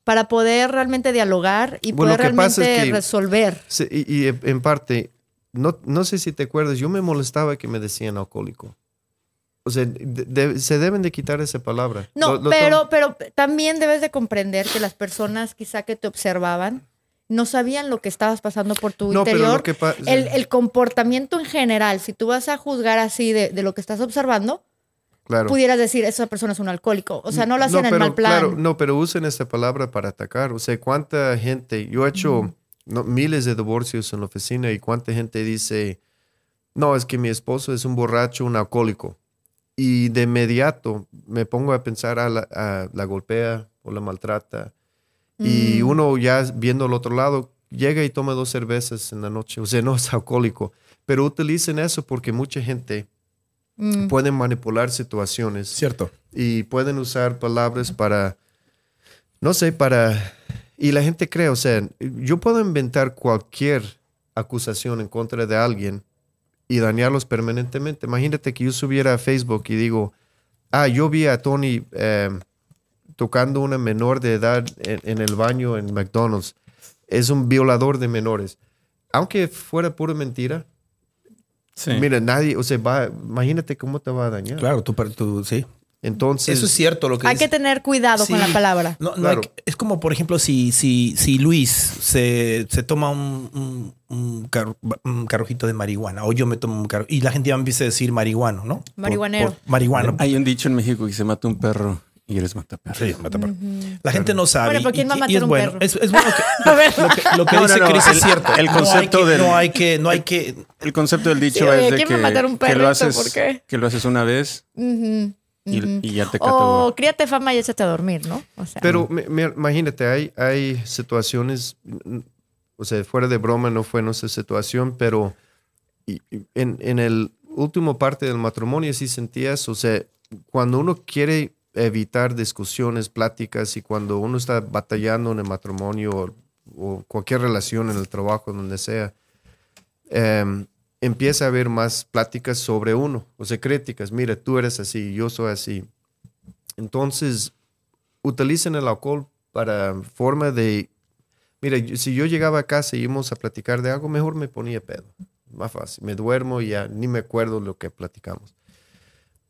Para poder realmente dialogar y Bueno, poder realmente es que- resolver. Sí, y, y en parte, no, no sé si te acuerdas, yo me molestaba que me decían alcohólico. O sea, de- de- se deben de quitar esa palabra. No, Lo- lo pero, pero también debes de comprender que las personas quizá que te observaban no sabían lo que estabas pasando por tu No, pero lo interior. que pa- el, el comportamiento en general, si tú vas a juzgar así de, de lo que estás observando, claro. pudieras decir, esa persona es un alcohólico. O sea, no lo hacían en pero, mal plan. claro, no, pero usen esta palabra para atacar. O sea, cuánta gente, yo he hecho no, miles de divorcios en la oficina y cuánta gente dice, no, es que mi esposo es un borracho, un alcohólico. Y de inmediato me pongo a pensar a la, a la golpea o la maltrata. Y Mm. uno ya viendo al otro lado, llega y toma dos cervezas en la noche. O sea, no es alcohólico. Pero utilicen eso porque mucha gente Mm. pueden manipular situaciones Cierto. y pueden usar palabras para, no sé, para... Y la gente cree, o sea, yo puedo inventar cualquier acusación en contra de alguien y dañarlos permanentemente. Imagínate que yo subiera a Facebook y digo, ah, yo vi a Tony eh, tocando una menor de edad en, en el baño en McDonald's. Es un violador de menores. Aunque fuera pura mentira, Sí. mira, nadie, o sea, va, imagínate cómo te va a dañar. Claro, tú, tú sí. Entonces, Eso es cierto lo que Hay dice. que tener cuidado con la palabra. No, no Claro. que- es como, por ejemplo, si, si, si Luis se, se toma un, un, un carro- un carrojito de marihuana o yo me tomo un carro y la gente ya empieza a decir marihuano, ¿no? Por- Marihuanero. por marihuano. Hay un dicho en México que se mata un perro y eres mataperro. Sí, mata perro. La gente no sabe. Bueno, pero y- ¿quién va a y- y matar es un bueno. perro? Es, es (laughs) bueno que A ver. lo que, lo que No, dice no, no, Chris es cierto. el concepto del- No hay que, no hay que. El concepto del dicho Sí, es de ¿quién que, va a matar un que lo perrito? haces, ¿Por qué? que lo haces una vez Ujú, y, ujú. y ya te O cató. críate fama y échate a dormir, ¿no? O sea, Pero me- me- imagínate, hay, hay situaciones, o sea, fuera de broma no fue nuestra situación, pero y- y en, en el último parte del matrimonio sí sentías, o sea, cuando uno quiere evitar discusiones, pláticas y cuando uno está batallando en el matrimonio o, cualquier relación en el trabajo, donde sea, em, empieza a haber más pláticas sobre uno, o sea, críticas, mira, tú eres así, yo soy así. Entonces, utilicen el alcohol para forma de... Mira, si yo llegaba a casa y íbamos a platicar de algo, mejor me ponía pedo. Más fácil. Me duermo y ya ni me acuerdo lo que platicamos.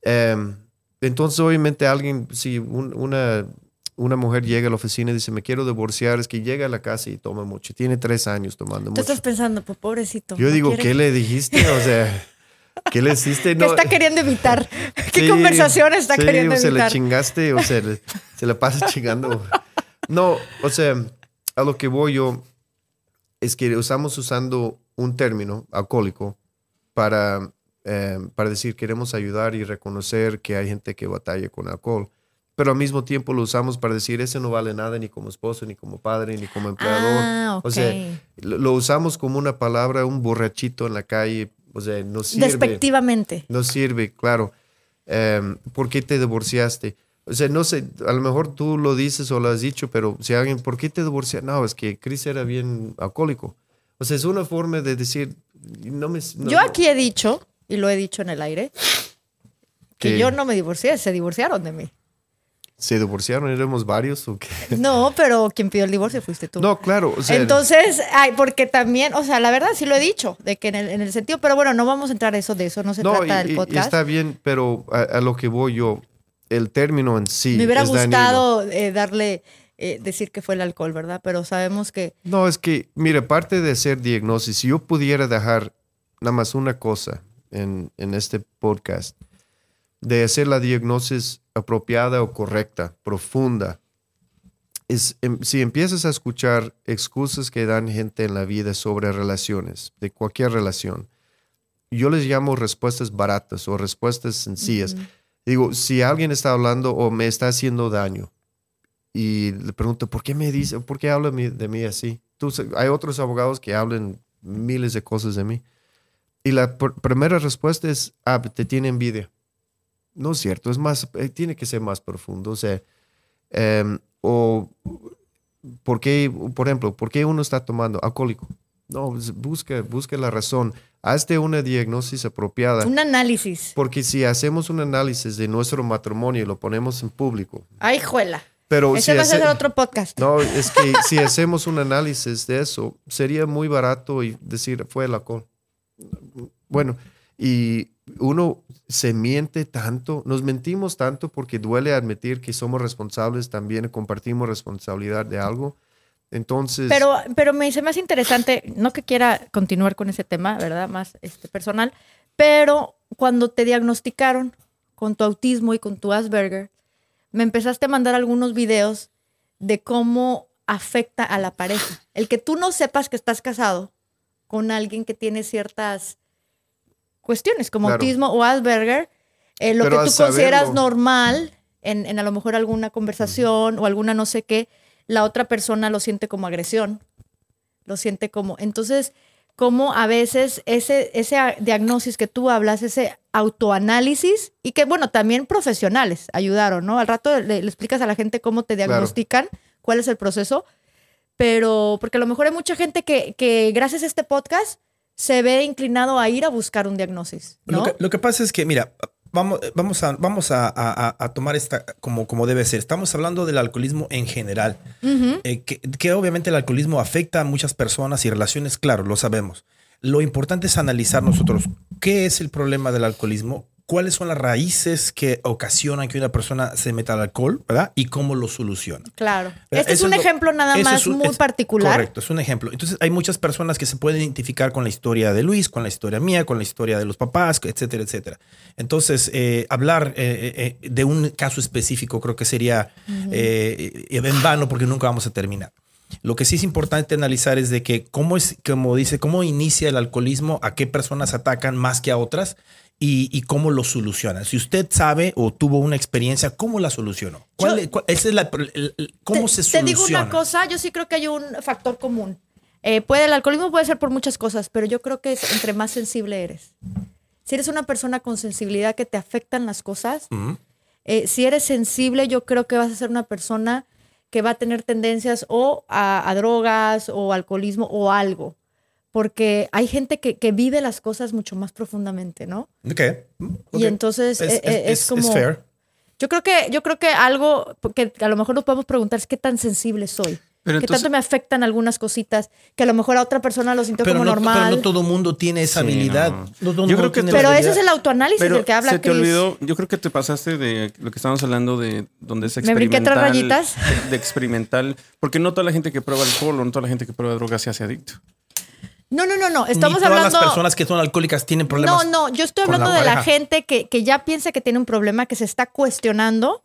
Em, entonces, obviamente, alguien, si un- una, una mujer llega a la oficina y dice, me quiero divorciar, es que llega a la casa y toma mucho. Tiene tres años tomando tú mucho. estás pensando, pues pobrecito. Yo ¿no digo, quiere? ¿qué le dijiste? O sea, ¿qué le hiciste? ¿Qué (laughs) No, está queriendo evitar? (laughs) ¿Qué Sí, conversación está sí, queriendo o se le evitar? chingaste o se le, se le pasa (laughs) chingando. No, o sea, a lo que voy yo es que estamos usando un término alcohólico para, eh, para decir queremos ayudar y reconocer que hay gente que batalla con alcohol. Pero al mismo tiempo lo usamos para decir ese no vale nada ni como esposo, ni como padre, ni como empleador. Ah, O sea, lo, lo usamos como una palabra, un borrachito en la calle. O sea, no sirve. Despectivamente. No sirve, claro. Em, ¿Por qué te divorciaste? O sea, no sé, a lo mejor tú lo dices o lo has dicho, pero si alguien, ¿por qué te divorciaste? No, es que Chris era bien alcohólico. O sea, es una forma de decir, no me... no- Yo aquí he dicho, y lo he dicho en el aire, que ¿Qué? yo no me divorcié, se divorciaron de mí. ¿Se divorciaron? ¿Éramos varios o qué? (laughs) No, pero quien pidió el divorcio fuiste tú. No, claro, o sea... Entonces, ay, porque también, o sea, la verdad sí lo he dicho, de que en el, en el sentido, pero bueno, no vamos a entrar a eso, de eso no se no, trata y- el y- y podcast. está bien, pero a, a lo que voy yo, el término en sí Me hubiera es gustado eh, darle, eh, decir que fue el alcohol, ¿verdad? Pero sabemos que No, es que, mire, parte de hacer diagnosis, si yo pudiera dejar nada más una cosa en, en este podcast, de hacer la diagnosis apropiada o correcta, profunda, es em- si empiezas a escuchar excusas que dan gente en la vida sobre relaciones, de cualquier relación, yo les llamo respuestas baratas o respuestas sencillas. Digo, si alguien está hablando o me está haciendo daño y le pregunto, ¿por qué me dice, por qué habla de mí así? Tú, hay otros abogados que hablan miles de cosas de mí. Y la pr- primera respuesta es, ah, te tiene envidia. No es cierto, es más, eh, tiene que ser más profundo. O sea, em, o, ¿por qué, por ejemplo, por qué uno está tomando alcohólico? No, pues, busca, busca la razón. Hazte una diagnosis apropiada. un análisis. Porque si hacemos un análisis de nuestro matrimonio y lo ponemos en público, Ay, juela. pero Ese si va a ser otro podcast. no, es que si hacemos un análisis de eso, sería muy barato y decir fue el alcohol. Bueno, y uno se miente tanto, nos mentimos tanto porque duele admitir que somos responsables, también compartimos responsabilidad de algo. Entonces, Pero, pero me dice más interesante, no que quiera continuar con ese tema, ¿verdad? Más este, personal, pero cuando te diagnosticaron con tu autismo y con tu Asperger, me empezaste a mandar algunos videos de cómo afecta a la pareja. El que tú no sepas que estás casado con alguien que tiene ciertas cuestiones como Claro. autismo o Asperger, eh, lo Pero que tú consideras saberlo- normal en, en a lo mejor alguna conversación o alguna no sé qué, la otra persona lo siente como agresión, lo siente como... Entonces, cómo a veces ese, ese diagnóstico que tú hablas, ese autoanálisis, y que bueno, también profesionales ayudaron, ¿no? Al rato le, le explicas a la gente cómo te Claro. diagnostican, cuál es el proceso, pero porque a lo mejor hay mucha gente que, que gracias a este podcast se ve inclinado a ir a buscar un diagnóstico, ¿no? Lo, que, lo que pasa es que, mira, vamos, vamos, a, vamos a, a- a tomar esta como, como debe ser. Estamos hablando del alcoholismo en general, eh, que, que obviamente el alcoholismo afecta a muchas personas y relaciones, claro, lo sabemos. Lo importante es analizar nosotros qué es el problema del alcoholismo, cuáles son las raíces que ocasionan que una persona se meta al alcohol, ¿verdad? Y cómo lo soluciona. Claro. ¿verdad? Este es Eso un lo- ejemplo nada más es un- muy es- particular. Correcto, es un ejemplo. Entonces hay muchas personas que se pueden identificar con la historia de Luis, con la historia mía, con la historia de los papás, etcétera, etcétera. Entonces, eh, hablar eh, eh, eh, de un caso específico creo que sería eh, eh, en vano porque nunca vamos a terminar. Lo que sí es importante analizar es de que cómo es, como dice, cómo inicia el alcoholismo, a qué personas atacan más que a otras y, y cómo lo solucionan. Si usted sabe o tuvo una experiencia, ¿cómo la solucionó? ¿Cuál, Yo- cuál- esa es la, el- el- ¿Cómo te, se te soluciona? digo una cosa, yo sí creo que hay un factor común. Eh, puede, el alcoholismo puede ser por muchas cosas, pero yo creo que es entre más sensible eres. Si eres una persona con sensibilidad que te afectan las cosas, eh, si eres sensible, yo creo que vas a ser una persona que va a tener tendencias o a, a drogas o alcoholismo o algo. Porque hay gente que, que vive las cosas mucho más profundamente, ¿no? Ok. Y entonces eh, eh, es, como... fair. Yo creo que, yo creo que algo que a lo mejor nos podemos preguntar es qué tan sensible soy. Pero que entonces- tanto me afectan algunas cositas que a lo mejor a otra persona lo sintió como no, normal. pero no todo mundo tiene esa Sí, habilidad. no. No todo Yo creo que pero ese es el autoanálisis Pero del que habla se te Chris. olvidó, yo creo que te pasaste de lo que estábamos hablando de donde es Me brinqué tres experimental. rayitas. De, de experimental. Porque no toda la gente que prueba alcohol o no toda la gente que prueba drogas se hace adicto. No, no, no, no. Ni Estamos todas hablando. las personas que son alcohólicas tienen problemas. No, no, yo estoy hablando la de la gente que, que ya piensa que tiene un problema, que se está cuestionando,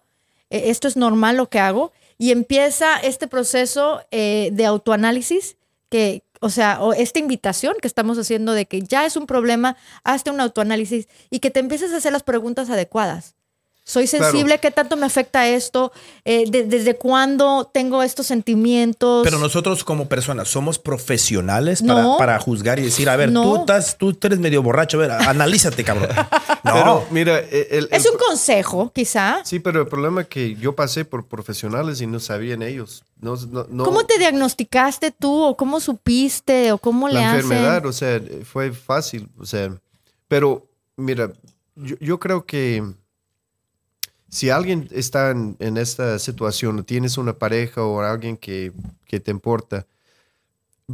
eh, esto es normal lo que hago, y empieza este proceso eh, de autoanálisis, que, o sea, o esta invitación que estamos haciendo de que ya es un problema, hazte un autoanálisis y que te empieces a hacer las preguntas adecuadas. Soy Claro. sensible, ¿qué tanto me afecta esto? Eh, de- ¿Desde cuándo tengo estos sentimientos? Pero nosotros como personas somos profesionales para, No. para juzgar y decir, a ver, No. tú, estás, tú eres medio borracho, a ver, analízate, cabrón. (laughs) No, Pero mira, el- el- es el un consejo, quizá. Sí, pero el problema es que yo pasé por profesionales y no sabían ellos. No, no, no- ¿Cómo te diagnosticaste tú o cómo supiste o cómo le la hacen? enfermedad, o sea, fue fácil, o sea, pero mira, yo, yo creo que si alguien está en, en esta situación, o tienes una pareja o alguien que, que te importa,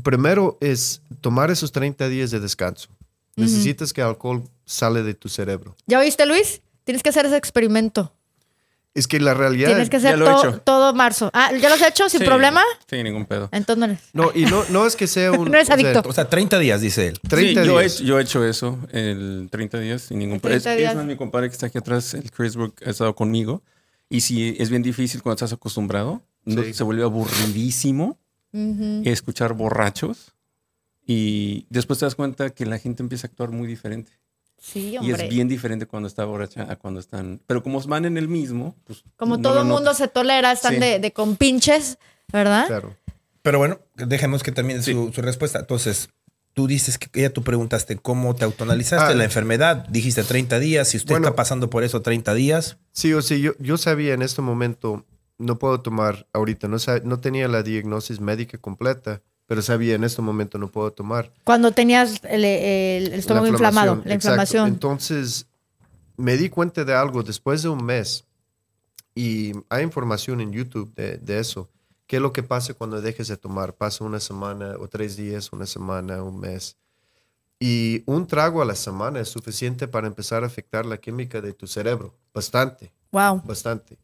primero es tomar esos 30 días de descanso. Necesitas que el alcohol sale de tu cerebro. ¿Ya oíste, Luis? Tienes que hacer ese experimento. Es que la realidad... Tienes que ya hacer lo he todo marzo. Ah, ¿ya lo has hecho sin Sí, problema? Sí, ningún pedo. Entonces no No, y no, no es que sea (laughs) un... No o sea, adicto. o sea, 30 días, dice él. 30 Sí, yo, he, días. yo he hecho eso, el 30 días sin ningún pedo. Es, 30 es días. más, mi compadre que está aquí atrás, el Chris Brook, ha estado conmigo. Y sí, es bien difícil cuando estás acostumbrado. no- Sí. Se vuelve aburridísimo escuchar borrachos. Y después te das cuenta que la gente empieza a actuar muy diferente. Sí, Y es bien diferente cuando está borracha a cuando están. Pero como van en el mismo, pues. Como no todo el mundo se tolera, están Sí. de, de compinches, ¿verdad? Claro. Pero bueno, dejemos que también su, su respuesta. Entonces, tú dices que ya tú preguntaste cómo te autoanalizaste Ah. la enfermedad, dijiste 30 días, si usted Bueno. está pasando por eso 30 días, Sí, o sea, yo, yo sabía en este momento, no puedo tomar ahorita, no, no tenía la diagnosis médica completa, pero sabía en este momento no puedo tomar. Cuando tenías el, el estómago La inflamado, inflamación, la exacto. inflamación. Entonces, me di cuenta de algo después de un mes y hay información en YouTube de, de eso. ¿Qué es lo que pasa cuando dejes de tomar? Pasa una semana o tres días, una semana, un mes. Y un trago a la semana es suficiente para empezar a afectar la química de tu cerebro. Bastante Wow. bastante.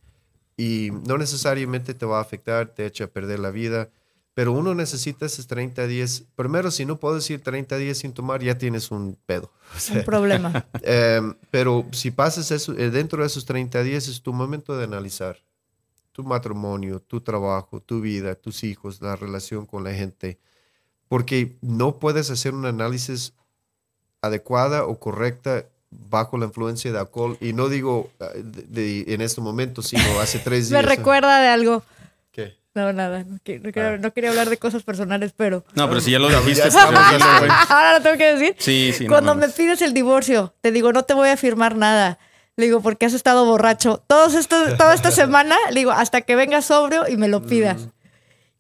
Y no necesariamente te va a afectar, te echa a perder la vida, pero uno necesita esos 30 días. Primero, si no puedes ir 30 días sin tomar, ya tienes un pedo. (laughs) O sea, Un problema. (laughs) em, pero si pasas eso, eh, dentro de esos 30 días es tu momento de analizar tu matrimonio, tu trabajo, tu vida, tus hijos, la relación con la gente, porque no puedes hacer un análisis adecuada o correcta bajo la influencia de alcohol. Y no digo eh, de- de- en este momento, sino hace tres Me días. recuerda de algo. No, nada. No, qui- no quería, no quería hablar de cosas personales, pero. No, pero si ya lo dijiste. pues, (laughs) dijiste. Ahora lo tengo que decir. Sí, sí. no Cuando me pides el divorcio, te digo, no te voy a firmar nada. Le digo, porque has estado borracho. Todos estos, toda esta (laughs) semana, le digo, hasta que vengas sobrio y me lo pidas.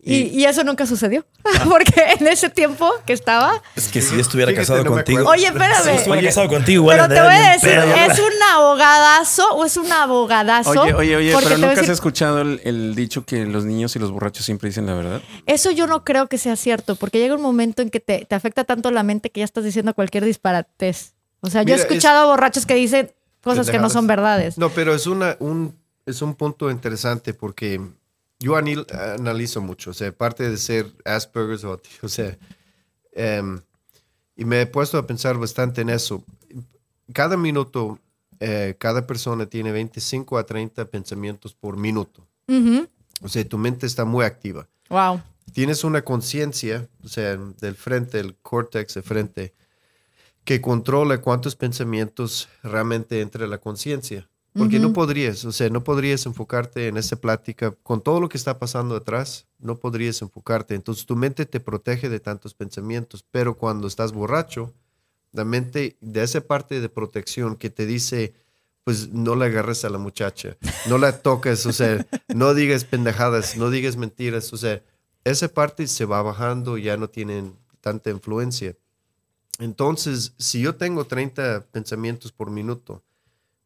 Y, y eso nunca sucedió. (laughs) porque en ese tiempo que estaba. Es que si estuviera Fíjate, casado no contigo. Oye, espérame. Si estuviera casado contigo, igual Pero te voy a decir, pedo. ¿es un abogadazo o es un abogadazo? Oye, oye, oye, pero nunca has decir- escuchado el, el dicho que los niños y los borrachos siempre dicen la verdad. Eso yo no creo que sea cierto, porque llega un momento en que te, te afecta tanto la mente que ya estás diciendo cualquier disparatez. O sea, yo he es- escuchado a borrachos que dicen cosas que no son verdades. No, pero es, una, un, es un punto interesante porque yo anil- analizo mucho, o sea, parte de ser Asperger's o, o sea, em, y me he puesto a pensar bastante en eso. Cada minuto, eh, cada persona tiene 25 a 30 pensamientos por minuto. O sea, tu mente está muy activa. Wow. Tienes una conciencia, o sea, del frente, el córtex de frente, que controla cuántos pensamientos realmente entra a la conciencia. Porque no podrías, o sea, no podrías enfocarte en esa plática con todo lo que está pasando atrás, no podrías enfocarte. Entonces tu mente te protege de tantos pensamientos, pero cuando estás borracho, la mente de esa parte de protección que te dice, pues no le agarres a la muchacha, no la toques, o sea, (laughs) no digas pendejadas, no digas mentiras, o sea, esa parte se va bajando, ya no tienen tanta influencia. Entonces, si yo tengo 30 pensamientos por minuto,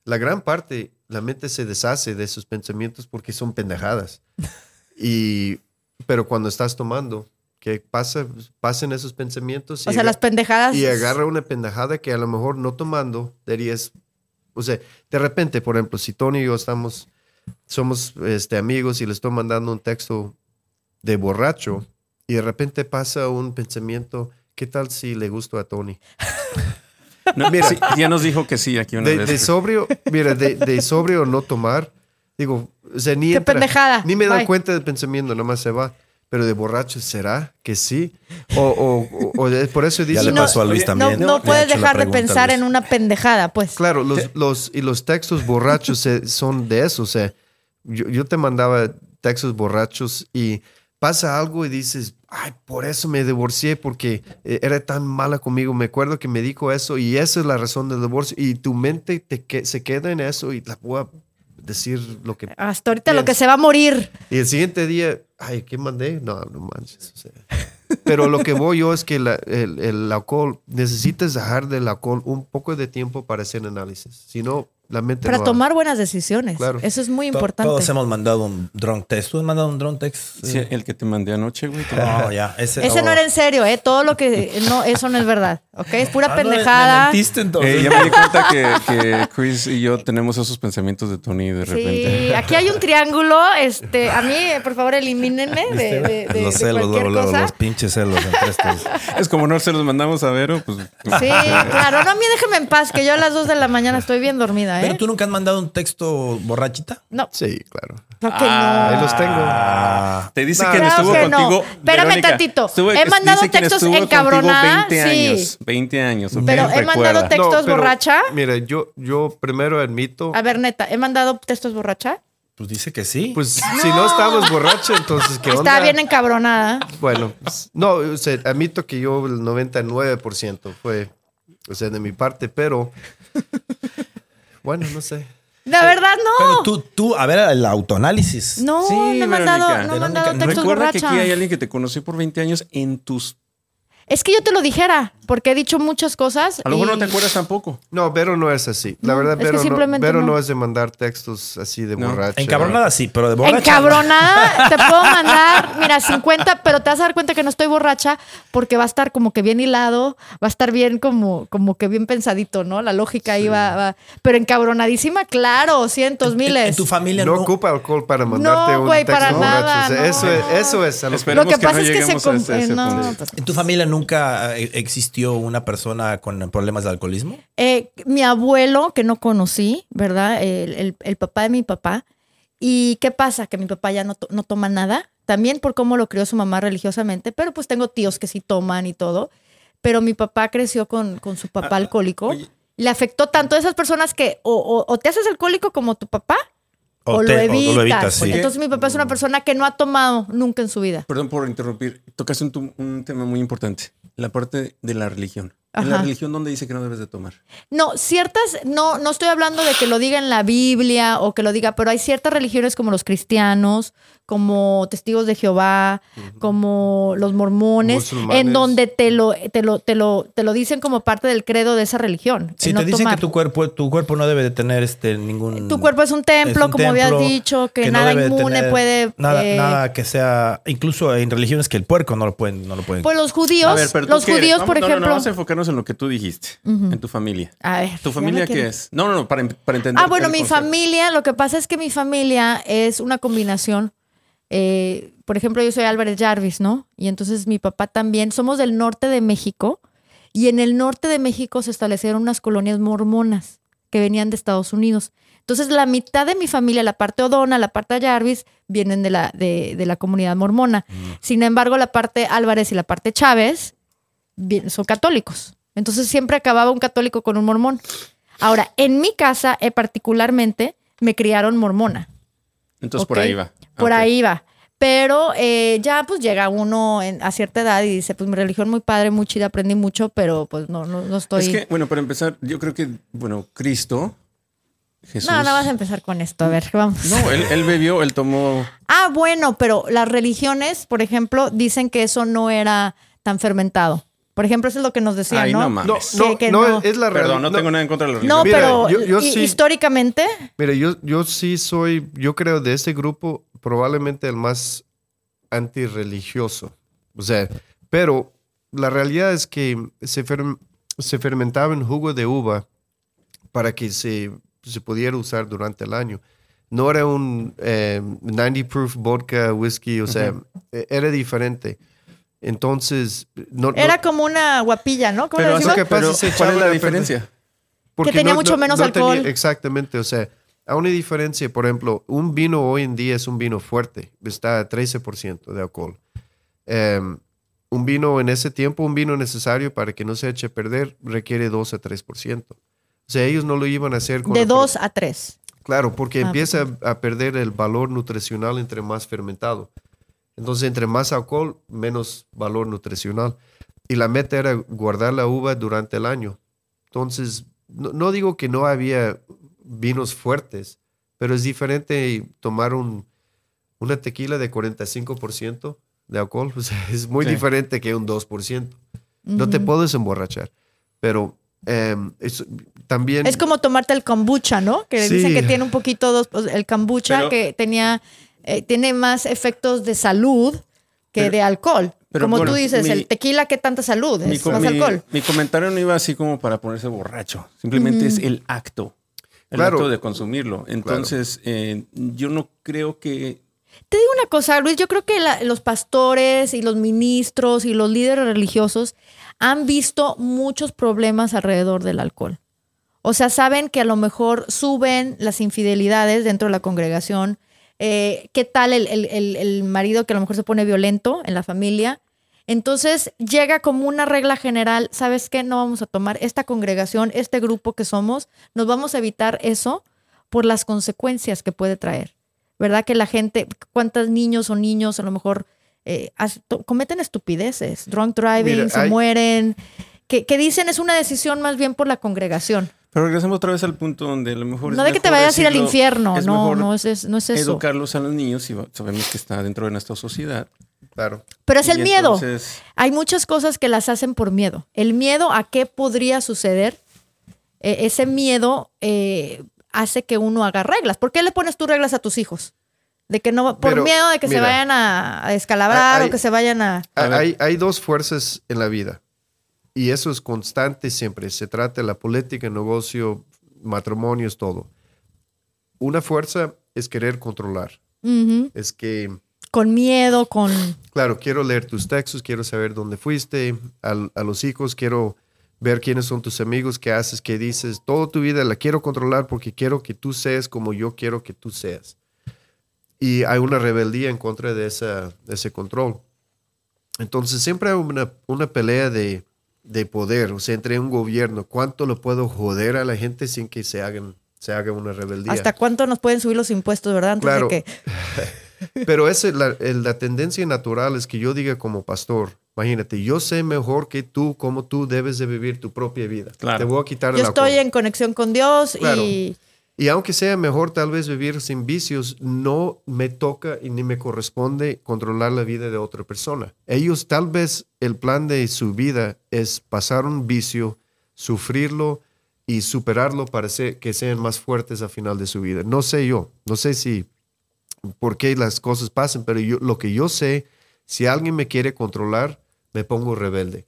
la gran parte, la mente se deshace de esos pensamientos porque son pendejadas. (laughs) Y, pero cuando estás tomando, ¿qué pasa? Pasan esos pensamientos y, sea, las pendejadas. y agarra una pendejada que a lo mejor no tomando dirías, o sea, de repente, por ejemplo, si Tony y yo estamos, somos este, amigos y le estoy mandando un texto de borracho y de repente pasa un pensamiento, ¿qué tal si le gusto a Tony? (laughs) No, mira, ya nos dijo que sí aquí una De, vez. de sobrio, mira, de, de sobrio no tomar, digo, o sea, ni Qué entra- pendejada. Ni me doy Bye. cuenta del pensamiento, nomás se va. Pero de borracho, ¿será que sí? O, o, o- o de- por eso Ya dice... le no- pasó a Luis también. no, puedes dejar de pensar en una pendejada, pues. Claro, los, los, y los textos borrachos se- son de eso. O sea, yo, yo te mandaba textos borrachos y pasa algo y dices, ay, por eso me divorcié, porque eh, era tan mala conmigo. Me acuerdo que me dijo eso y esa es la razón del divorcio. Y tu mente te que- se queda en eso y la a decir lo que... Hasta ahorita lo que se va a morir. Y el siguiente día, ay, ¿qué mandé? No, no manches. o sea. Pero lo que voy yo es que la- el, el alcohol, necesitas dejar del alcohol un poco de tiempo para hacer análisis. Si no, la mente Para no va. tomar buenas decisiones. Claro. Eso es muy To- importante. Todos hemos mandado un drunk test. ¿Tú has mandado un drunk test? Sí, el que te mandé anoche, güey. (laughs) No, ya. Ese, Ese no era en serio, ¿eh? Todo lo que. No, eso no es verdad. ¿Ok? Es pura Ah, no, me- pendejada. Me mentiste entonces. Eh, ya me di cuenta que, que Chris y yo tenemos esos pensamientos de Tony de repente. Sí, aquí hay un triángulo. Este, a mí, por favor, elimínenme de, de, de- los de celos, cualquier luego, luego, cosa. los pinches celos entre estos. (laughs) Es como no se los mandamos a Vero, pues. Sí, claro. No, a mí déjeme en paz, que yo a las 2 de la mañana estoy bien dormida, ¿eh? Pero tú nunca has mandado un texto borrachita. No, Sí, claro. creo que Ahí no. los tengo. Ah, Te dice No, que Claro estuvo que no. contigo. Espérame Verónica, tantito. estuvo- He mandado textos encabronada, 20 sí. años. 20 años. Pero he mandado textos borracha. Mira, yo, yo primero admito, A ver, neta, ¿he mandado textos borracha? pues dice que sí. pues si no estábamos borrachos, entonces ¿qué onda? Estaba bien encabronada. Bueno, pues, no, o sea, admito que yo el 99% fue, o sea, de mi parte, pero bueno, no sé. La verdad, Pero no. tú, tú, a ver, el autoanálisis. No, Sí, no he mandado, Verónica. no he mandado Verónica, textos Recuerda borracha. que aquí hay alguien que te conoció por 20 años en tus. Es que yo te lo dijera, porque he dicho muchas cosas. A lo mejor y- no te acuerdas tampoco. No, Vero no es así. La No, verdad, es que Vero, no, Vero no. no es de mandar textos así de No. borracho. Encabronada sí, pero de borracha. Encabronada, te (laughs) puedo mandar, mira, 50, pero te vas a dar cuenta que no estoy borracha porque va a estar como que bien hilado, va a estar bien como, como que bien pensadito, ¿no? La lógica ahí va, va. Pero encabronadísima, claro, cientos, En- miles. En tu familia No no. ocupa alcohol para mandarte No, un güey, texto para borracho. nada, O sea, no. eso, es, eso es a lo Lo que que pasa no es que se... ese- ese eh, no, pues, ¿En tu familia nunca eh, existió una persona con problemas de alcoholismo? Eh, mi abuelo, que no conocí, ¿verdad? El, el- el papá de mi papá. ¿Y qué pasa? Que mi papá ya no, to- no toma nada. También por cómo lo crió su mamá religiosamente, pero pues tengo tíos que sí toman y todo. Pero mi papá creció con, con su papá alcohólico. oye. Le afectó tanto a esas personas que o, o- o te haces alcohólico como tu papá o, O lo te- o- o evitas. lo evitas, sí. Entonces mi papá es una persona que no ha tomado nunca en su vida. Perdón por interrumpir. Tocaste un, tu- un tema muy importante. La parte de la religión. En la Ajá. religión, ¿dónde dice que no debes de tomar? No, ciertas, no, no estoy hablando de que lo diga en la Biblia o que lo diga, pero hay ciertas religiones como los cristianos, como testigos de Jehová, como los mormones, Musulmanes. en donde te lo, te lo, te lo, te lo dicen como parte del credo de esa religión. Si el te no dicen tomar. que tu cuerpo, tu cuerpo no debe de tener este ningún. Tu cuerpo es un templo, es un como habías templo, dicho, que, no nada inmune tener puede. Nada, eh, nada que sea. Incluso en religiones que el puerco no lo pueden. No lo pueden. Pues los judíos, A ver, pero ¿tú los eres? judíos, por no, no, no, ejemplo. vamos a enfocarnos en lo que tú dijiste, en tu familia. a ver. ¿Tu familia qué es? No, no, no, para, para entender. Ah, bueno, mi concepto. familia, lo que pasa es que mi familia es una combinación. eh, por ejemplo, yo soy Álvarez Jarvis, ¿no? Y entonces mi papá también. Somos del norte de México y en el norte de México se establecieron unas colonias mormonas que venían de Estados Unidos. Entonces, la mitad de mi familia, la parte Odona, la parte Jarvis, vienen de la, de, de la comunidad mormona. Sin embargo, la parte Álvarez y la parte Chávez son católicos. Entonces, siempre acababa un católico con un mormón. Ahora, en mi casa, eh, particularmente, me criaron mormona. Entonces por ahí va. Por Ok. ahí va. Pero eh, ya pues llega uno en- a cierta edad y dice, pues mi religión muy padre, muy chida, aprendí mucho, pero pues no, no, no estoy... Es que, bueno, para empezar, yo creo que, bueno, Cristo, Jesús. no, no vas a empezar con esto, a ver, vamos. No, él, él bebió, él tomó. Ah, bueno, pero las religiones, por ejemplo, dicen que eso no era tan fermentado. Por ejemplo, eso es lo que nos decían, Ay, ¿no? no mames. No, no, que no, no. es la realidad. Perdón, no, tengo nada en contra de la religión. No, Mira, pero yo- yo sí- históricamente, Mira, yo, yo sí soy, yo creo de este grupo probablemente el más antirreligioso. O sea, pero la realidad es que se, ferm- se fermentaba en jugo de uva para que se, se pudiera usar durante el año. No era un eh, 90 proof vodka, whisky, o sea, e- era diferente. Entonces, no, no- era como una guapilla, ¿no? ¿Cómo le Pero, decimos? que pasa pero que ¿cuál es la diferencia? porque tenía mucho menos alcohol. exactamente, o sea, a una diferencia, por ejemplo, un vino hoy en día es un vino fuerte, está a 13% de alcohol. Em, un vino en ese tiempo, un vino necesario para que no se eche a perder, requiere 2 a 3%. O sea, ellos no lo iban a hacer con De la- 2 a 3. Claro, porque Ah, empieza a perder el valor nutricional entre más fermentado. Entonces, entre más alcohol, menos valor nutricional. Y la meta era guardar la uva durante el año. Entonces, no, no digo que no había vinos fuertes, pero es diferente tomar un, una tequila de 45% de alcohol. (laughs) O sea, es muy Sí. diferente que un 2%. No te puedes emborrachar. Pero em, es- también... Es como tomarte el kombucha, ¿no? Que Sí. dicen que tiene un poquito dos, pues, el kombucha Pero- que tenía eh, tiene más efectos de salud que Pero- de alcohol. pero como bueno, tú dices, mi- el tequila, ¿qué tanta salud? Mi, Es co- más mi- alcohol. mi comentario no iba así como para ponerse borracho. Simplemente es el acto. El Claro. acto de consumirlo. Entonces, eh, yo no creo que. Te digo una cosa, Luis, yo creo que la- los pastores y los ministros y los líderes religiosos han visto muchos problemas alrededor del alcohol. O sea, saben que a lo mejor suben las infidelidades dentro de la congregación. Eh, ¿Qué tal el, el- el- el marido que a lo mejor se pone violento en la familia? Entonces llega como una regla general, ¿sabes qué? No vamos a tomar esta congregación, este grupo que somos, nos vamos a evitar eso por las consecuencias que puede traer. ¿Verdad? Que la gente, ¿cuántos niños o niños a lo mejor eh, cometen estupideces? Drunk driving, Mira, se hay- mueren. Que, que dicen es una decisión más bien por la congregación. Pero regresemos otra vez al punto donde a lo mejor. No es de que te vayas a ir al infierno, es no, no es, es- no es eso. Educarlos a los niños y sabemos que está dentro de nuestra sociedad. Claro. Pero es el miedo. entonces, Hay muchas cosas que las hacen por miedo. El miedo a qué podría suceder, eh, ese miedo eh, hace que uno haga reglas. ¿Por qué le pones tú reglas a tus hijos? De que no, por Pero, miedo de que se vayan a, a descalabrar hay- o que se vayan a... A. Hay, hay dos fuerzas en la vida y eso es constante siempre. Se trata de la política, negocio, matrimonios, todo. Una fuerza es querer controlar. Es que, Con miedo, con... claro, quiero leer tus textos, quiero saber dónde fuiste, al- a, los hijos quiero ver quiénes son tus amigos, qué haces, qué dices. Toda tu vida la quiero controlar porque quiero que tú seas como yo quiero que tú seas. Y hay una rebeldía en contra de, esa, de ese control. Entonces siempre hay una, una pelea de, de poder, o sea, entre un gobierno, cuánto lo puedo joder a la gente sin que se hagan se haga una rebeldía. ¿Hasta cuánto nos pueden subir los impuestos, verdad? Antes Claro. de que... (laughs) Pero esa, la, el- la tendencia natural es que yo diga como pastor, imagínate, yo sé mejor que tú cómo tú debes de vivir tu propia vida. Claro. Te voy a quitar Yo la estoy en conexión con Dios Claro. y... Y aunque sea mejor tal vez vivir sin vicios, no me toca y ni me corresponde controlar la vida de otra persona. Ellos tal vez el plan de su vida es pasar un vicio, sufrirlo y superarlo para que sean más fuertes al final de su vida. No sé yo, no sé si por qué las cosas pasan, pero yo, lo que yo sé, si alguien me quiere controlar, me pongo rebelde.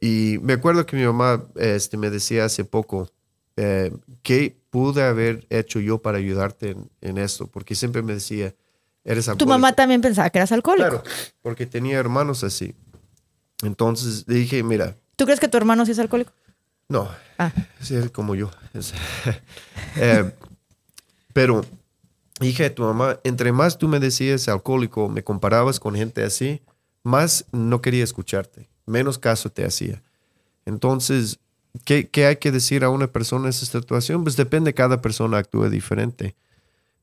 Y me acuerdo que mi mamá este, me decía hace poco, eh, ¿qué pude haber hecho yo para ayudarte en, en esto? Porque siempre me decía, eres Tu alcohólico. mamá también pensaba que eras alcohólico. Claro, porque tenía hermanos así. Entonces le dije, mira, ¿Tú crees que tu hermano sí es alcohólico? no, Ah. sí, es como yo. (laughs) Eh, pero dije a tu mamá, entre más tú me decías alcohólico, me comparabas con gente así, más no quería escucharte, menos caso te hacía. Entonces, ¿qué, qué hay que decir a una persona en esa situación? Pues depende, cada persona actúa diferente.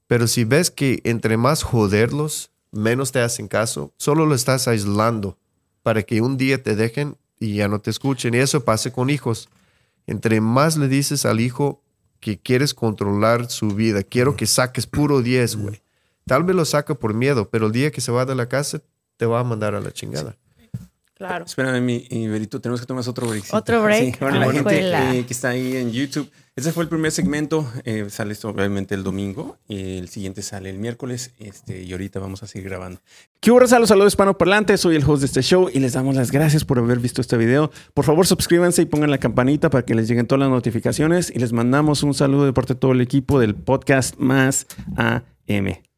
Pero si ves que entre más joderlos, menos te hacen caso, solo lo estás aislando para que un día te dejen y ya no te escuchen. Y eso pasa con hijos. Entre más le dices al hijo que quieres controlar su vida, quiero que saques puro 10, güey. Tal vez lo saca por miedo, pero el día que se va de la casa, te va a mandar a la chingada. Claro. Espérame, mi mi Berito, tenemos que tomar otro break. Otro break. para la gente eh, que está ahí en YouTube. Ese fue el primer segmento. eh, sale esto obviamente el domingo. y el siguiente sale el miércoles. Este, y ahorita vamos a seguir grabando. ¿Qué hubo, Los saludos hispanoparlantes. Soy el host de este show y les damos las gracias por haber visto este video. Por favor, suscríbanse y pongan la campanita para que les lleguen todas las notificaciones. Y les mandamos un saludo de parte de todo el equipo del podcast Más AM.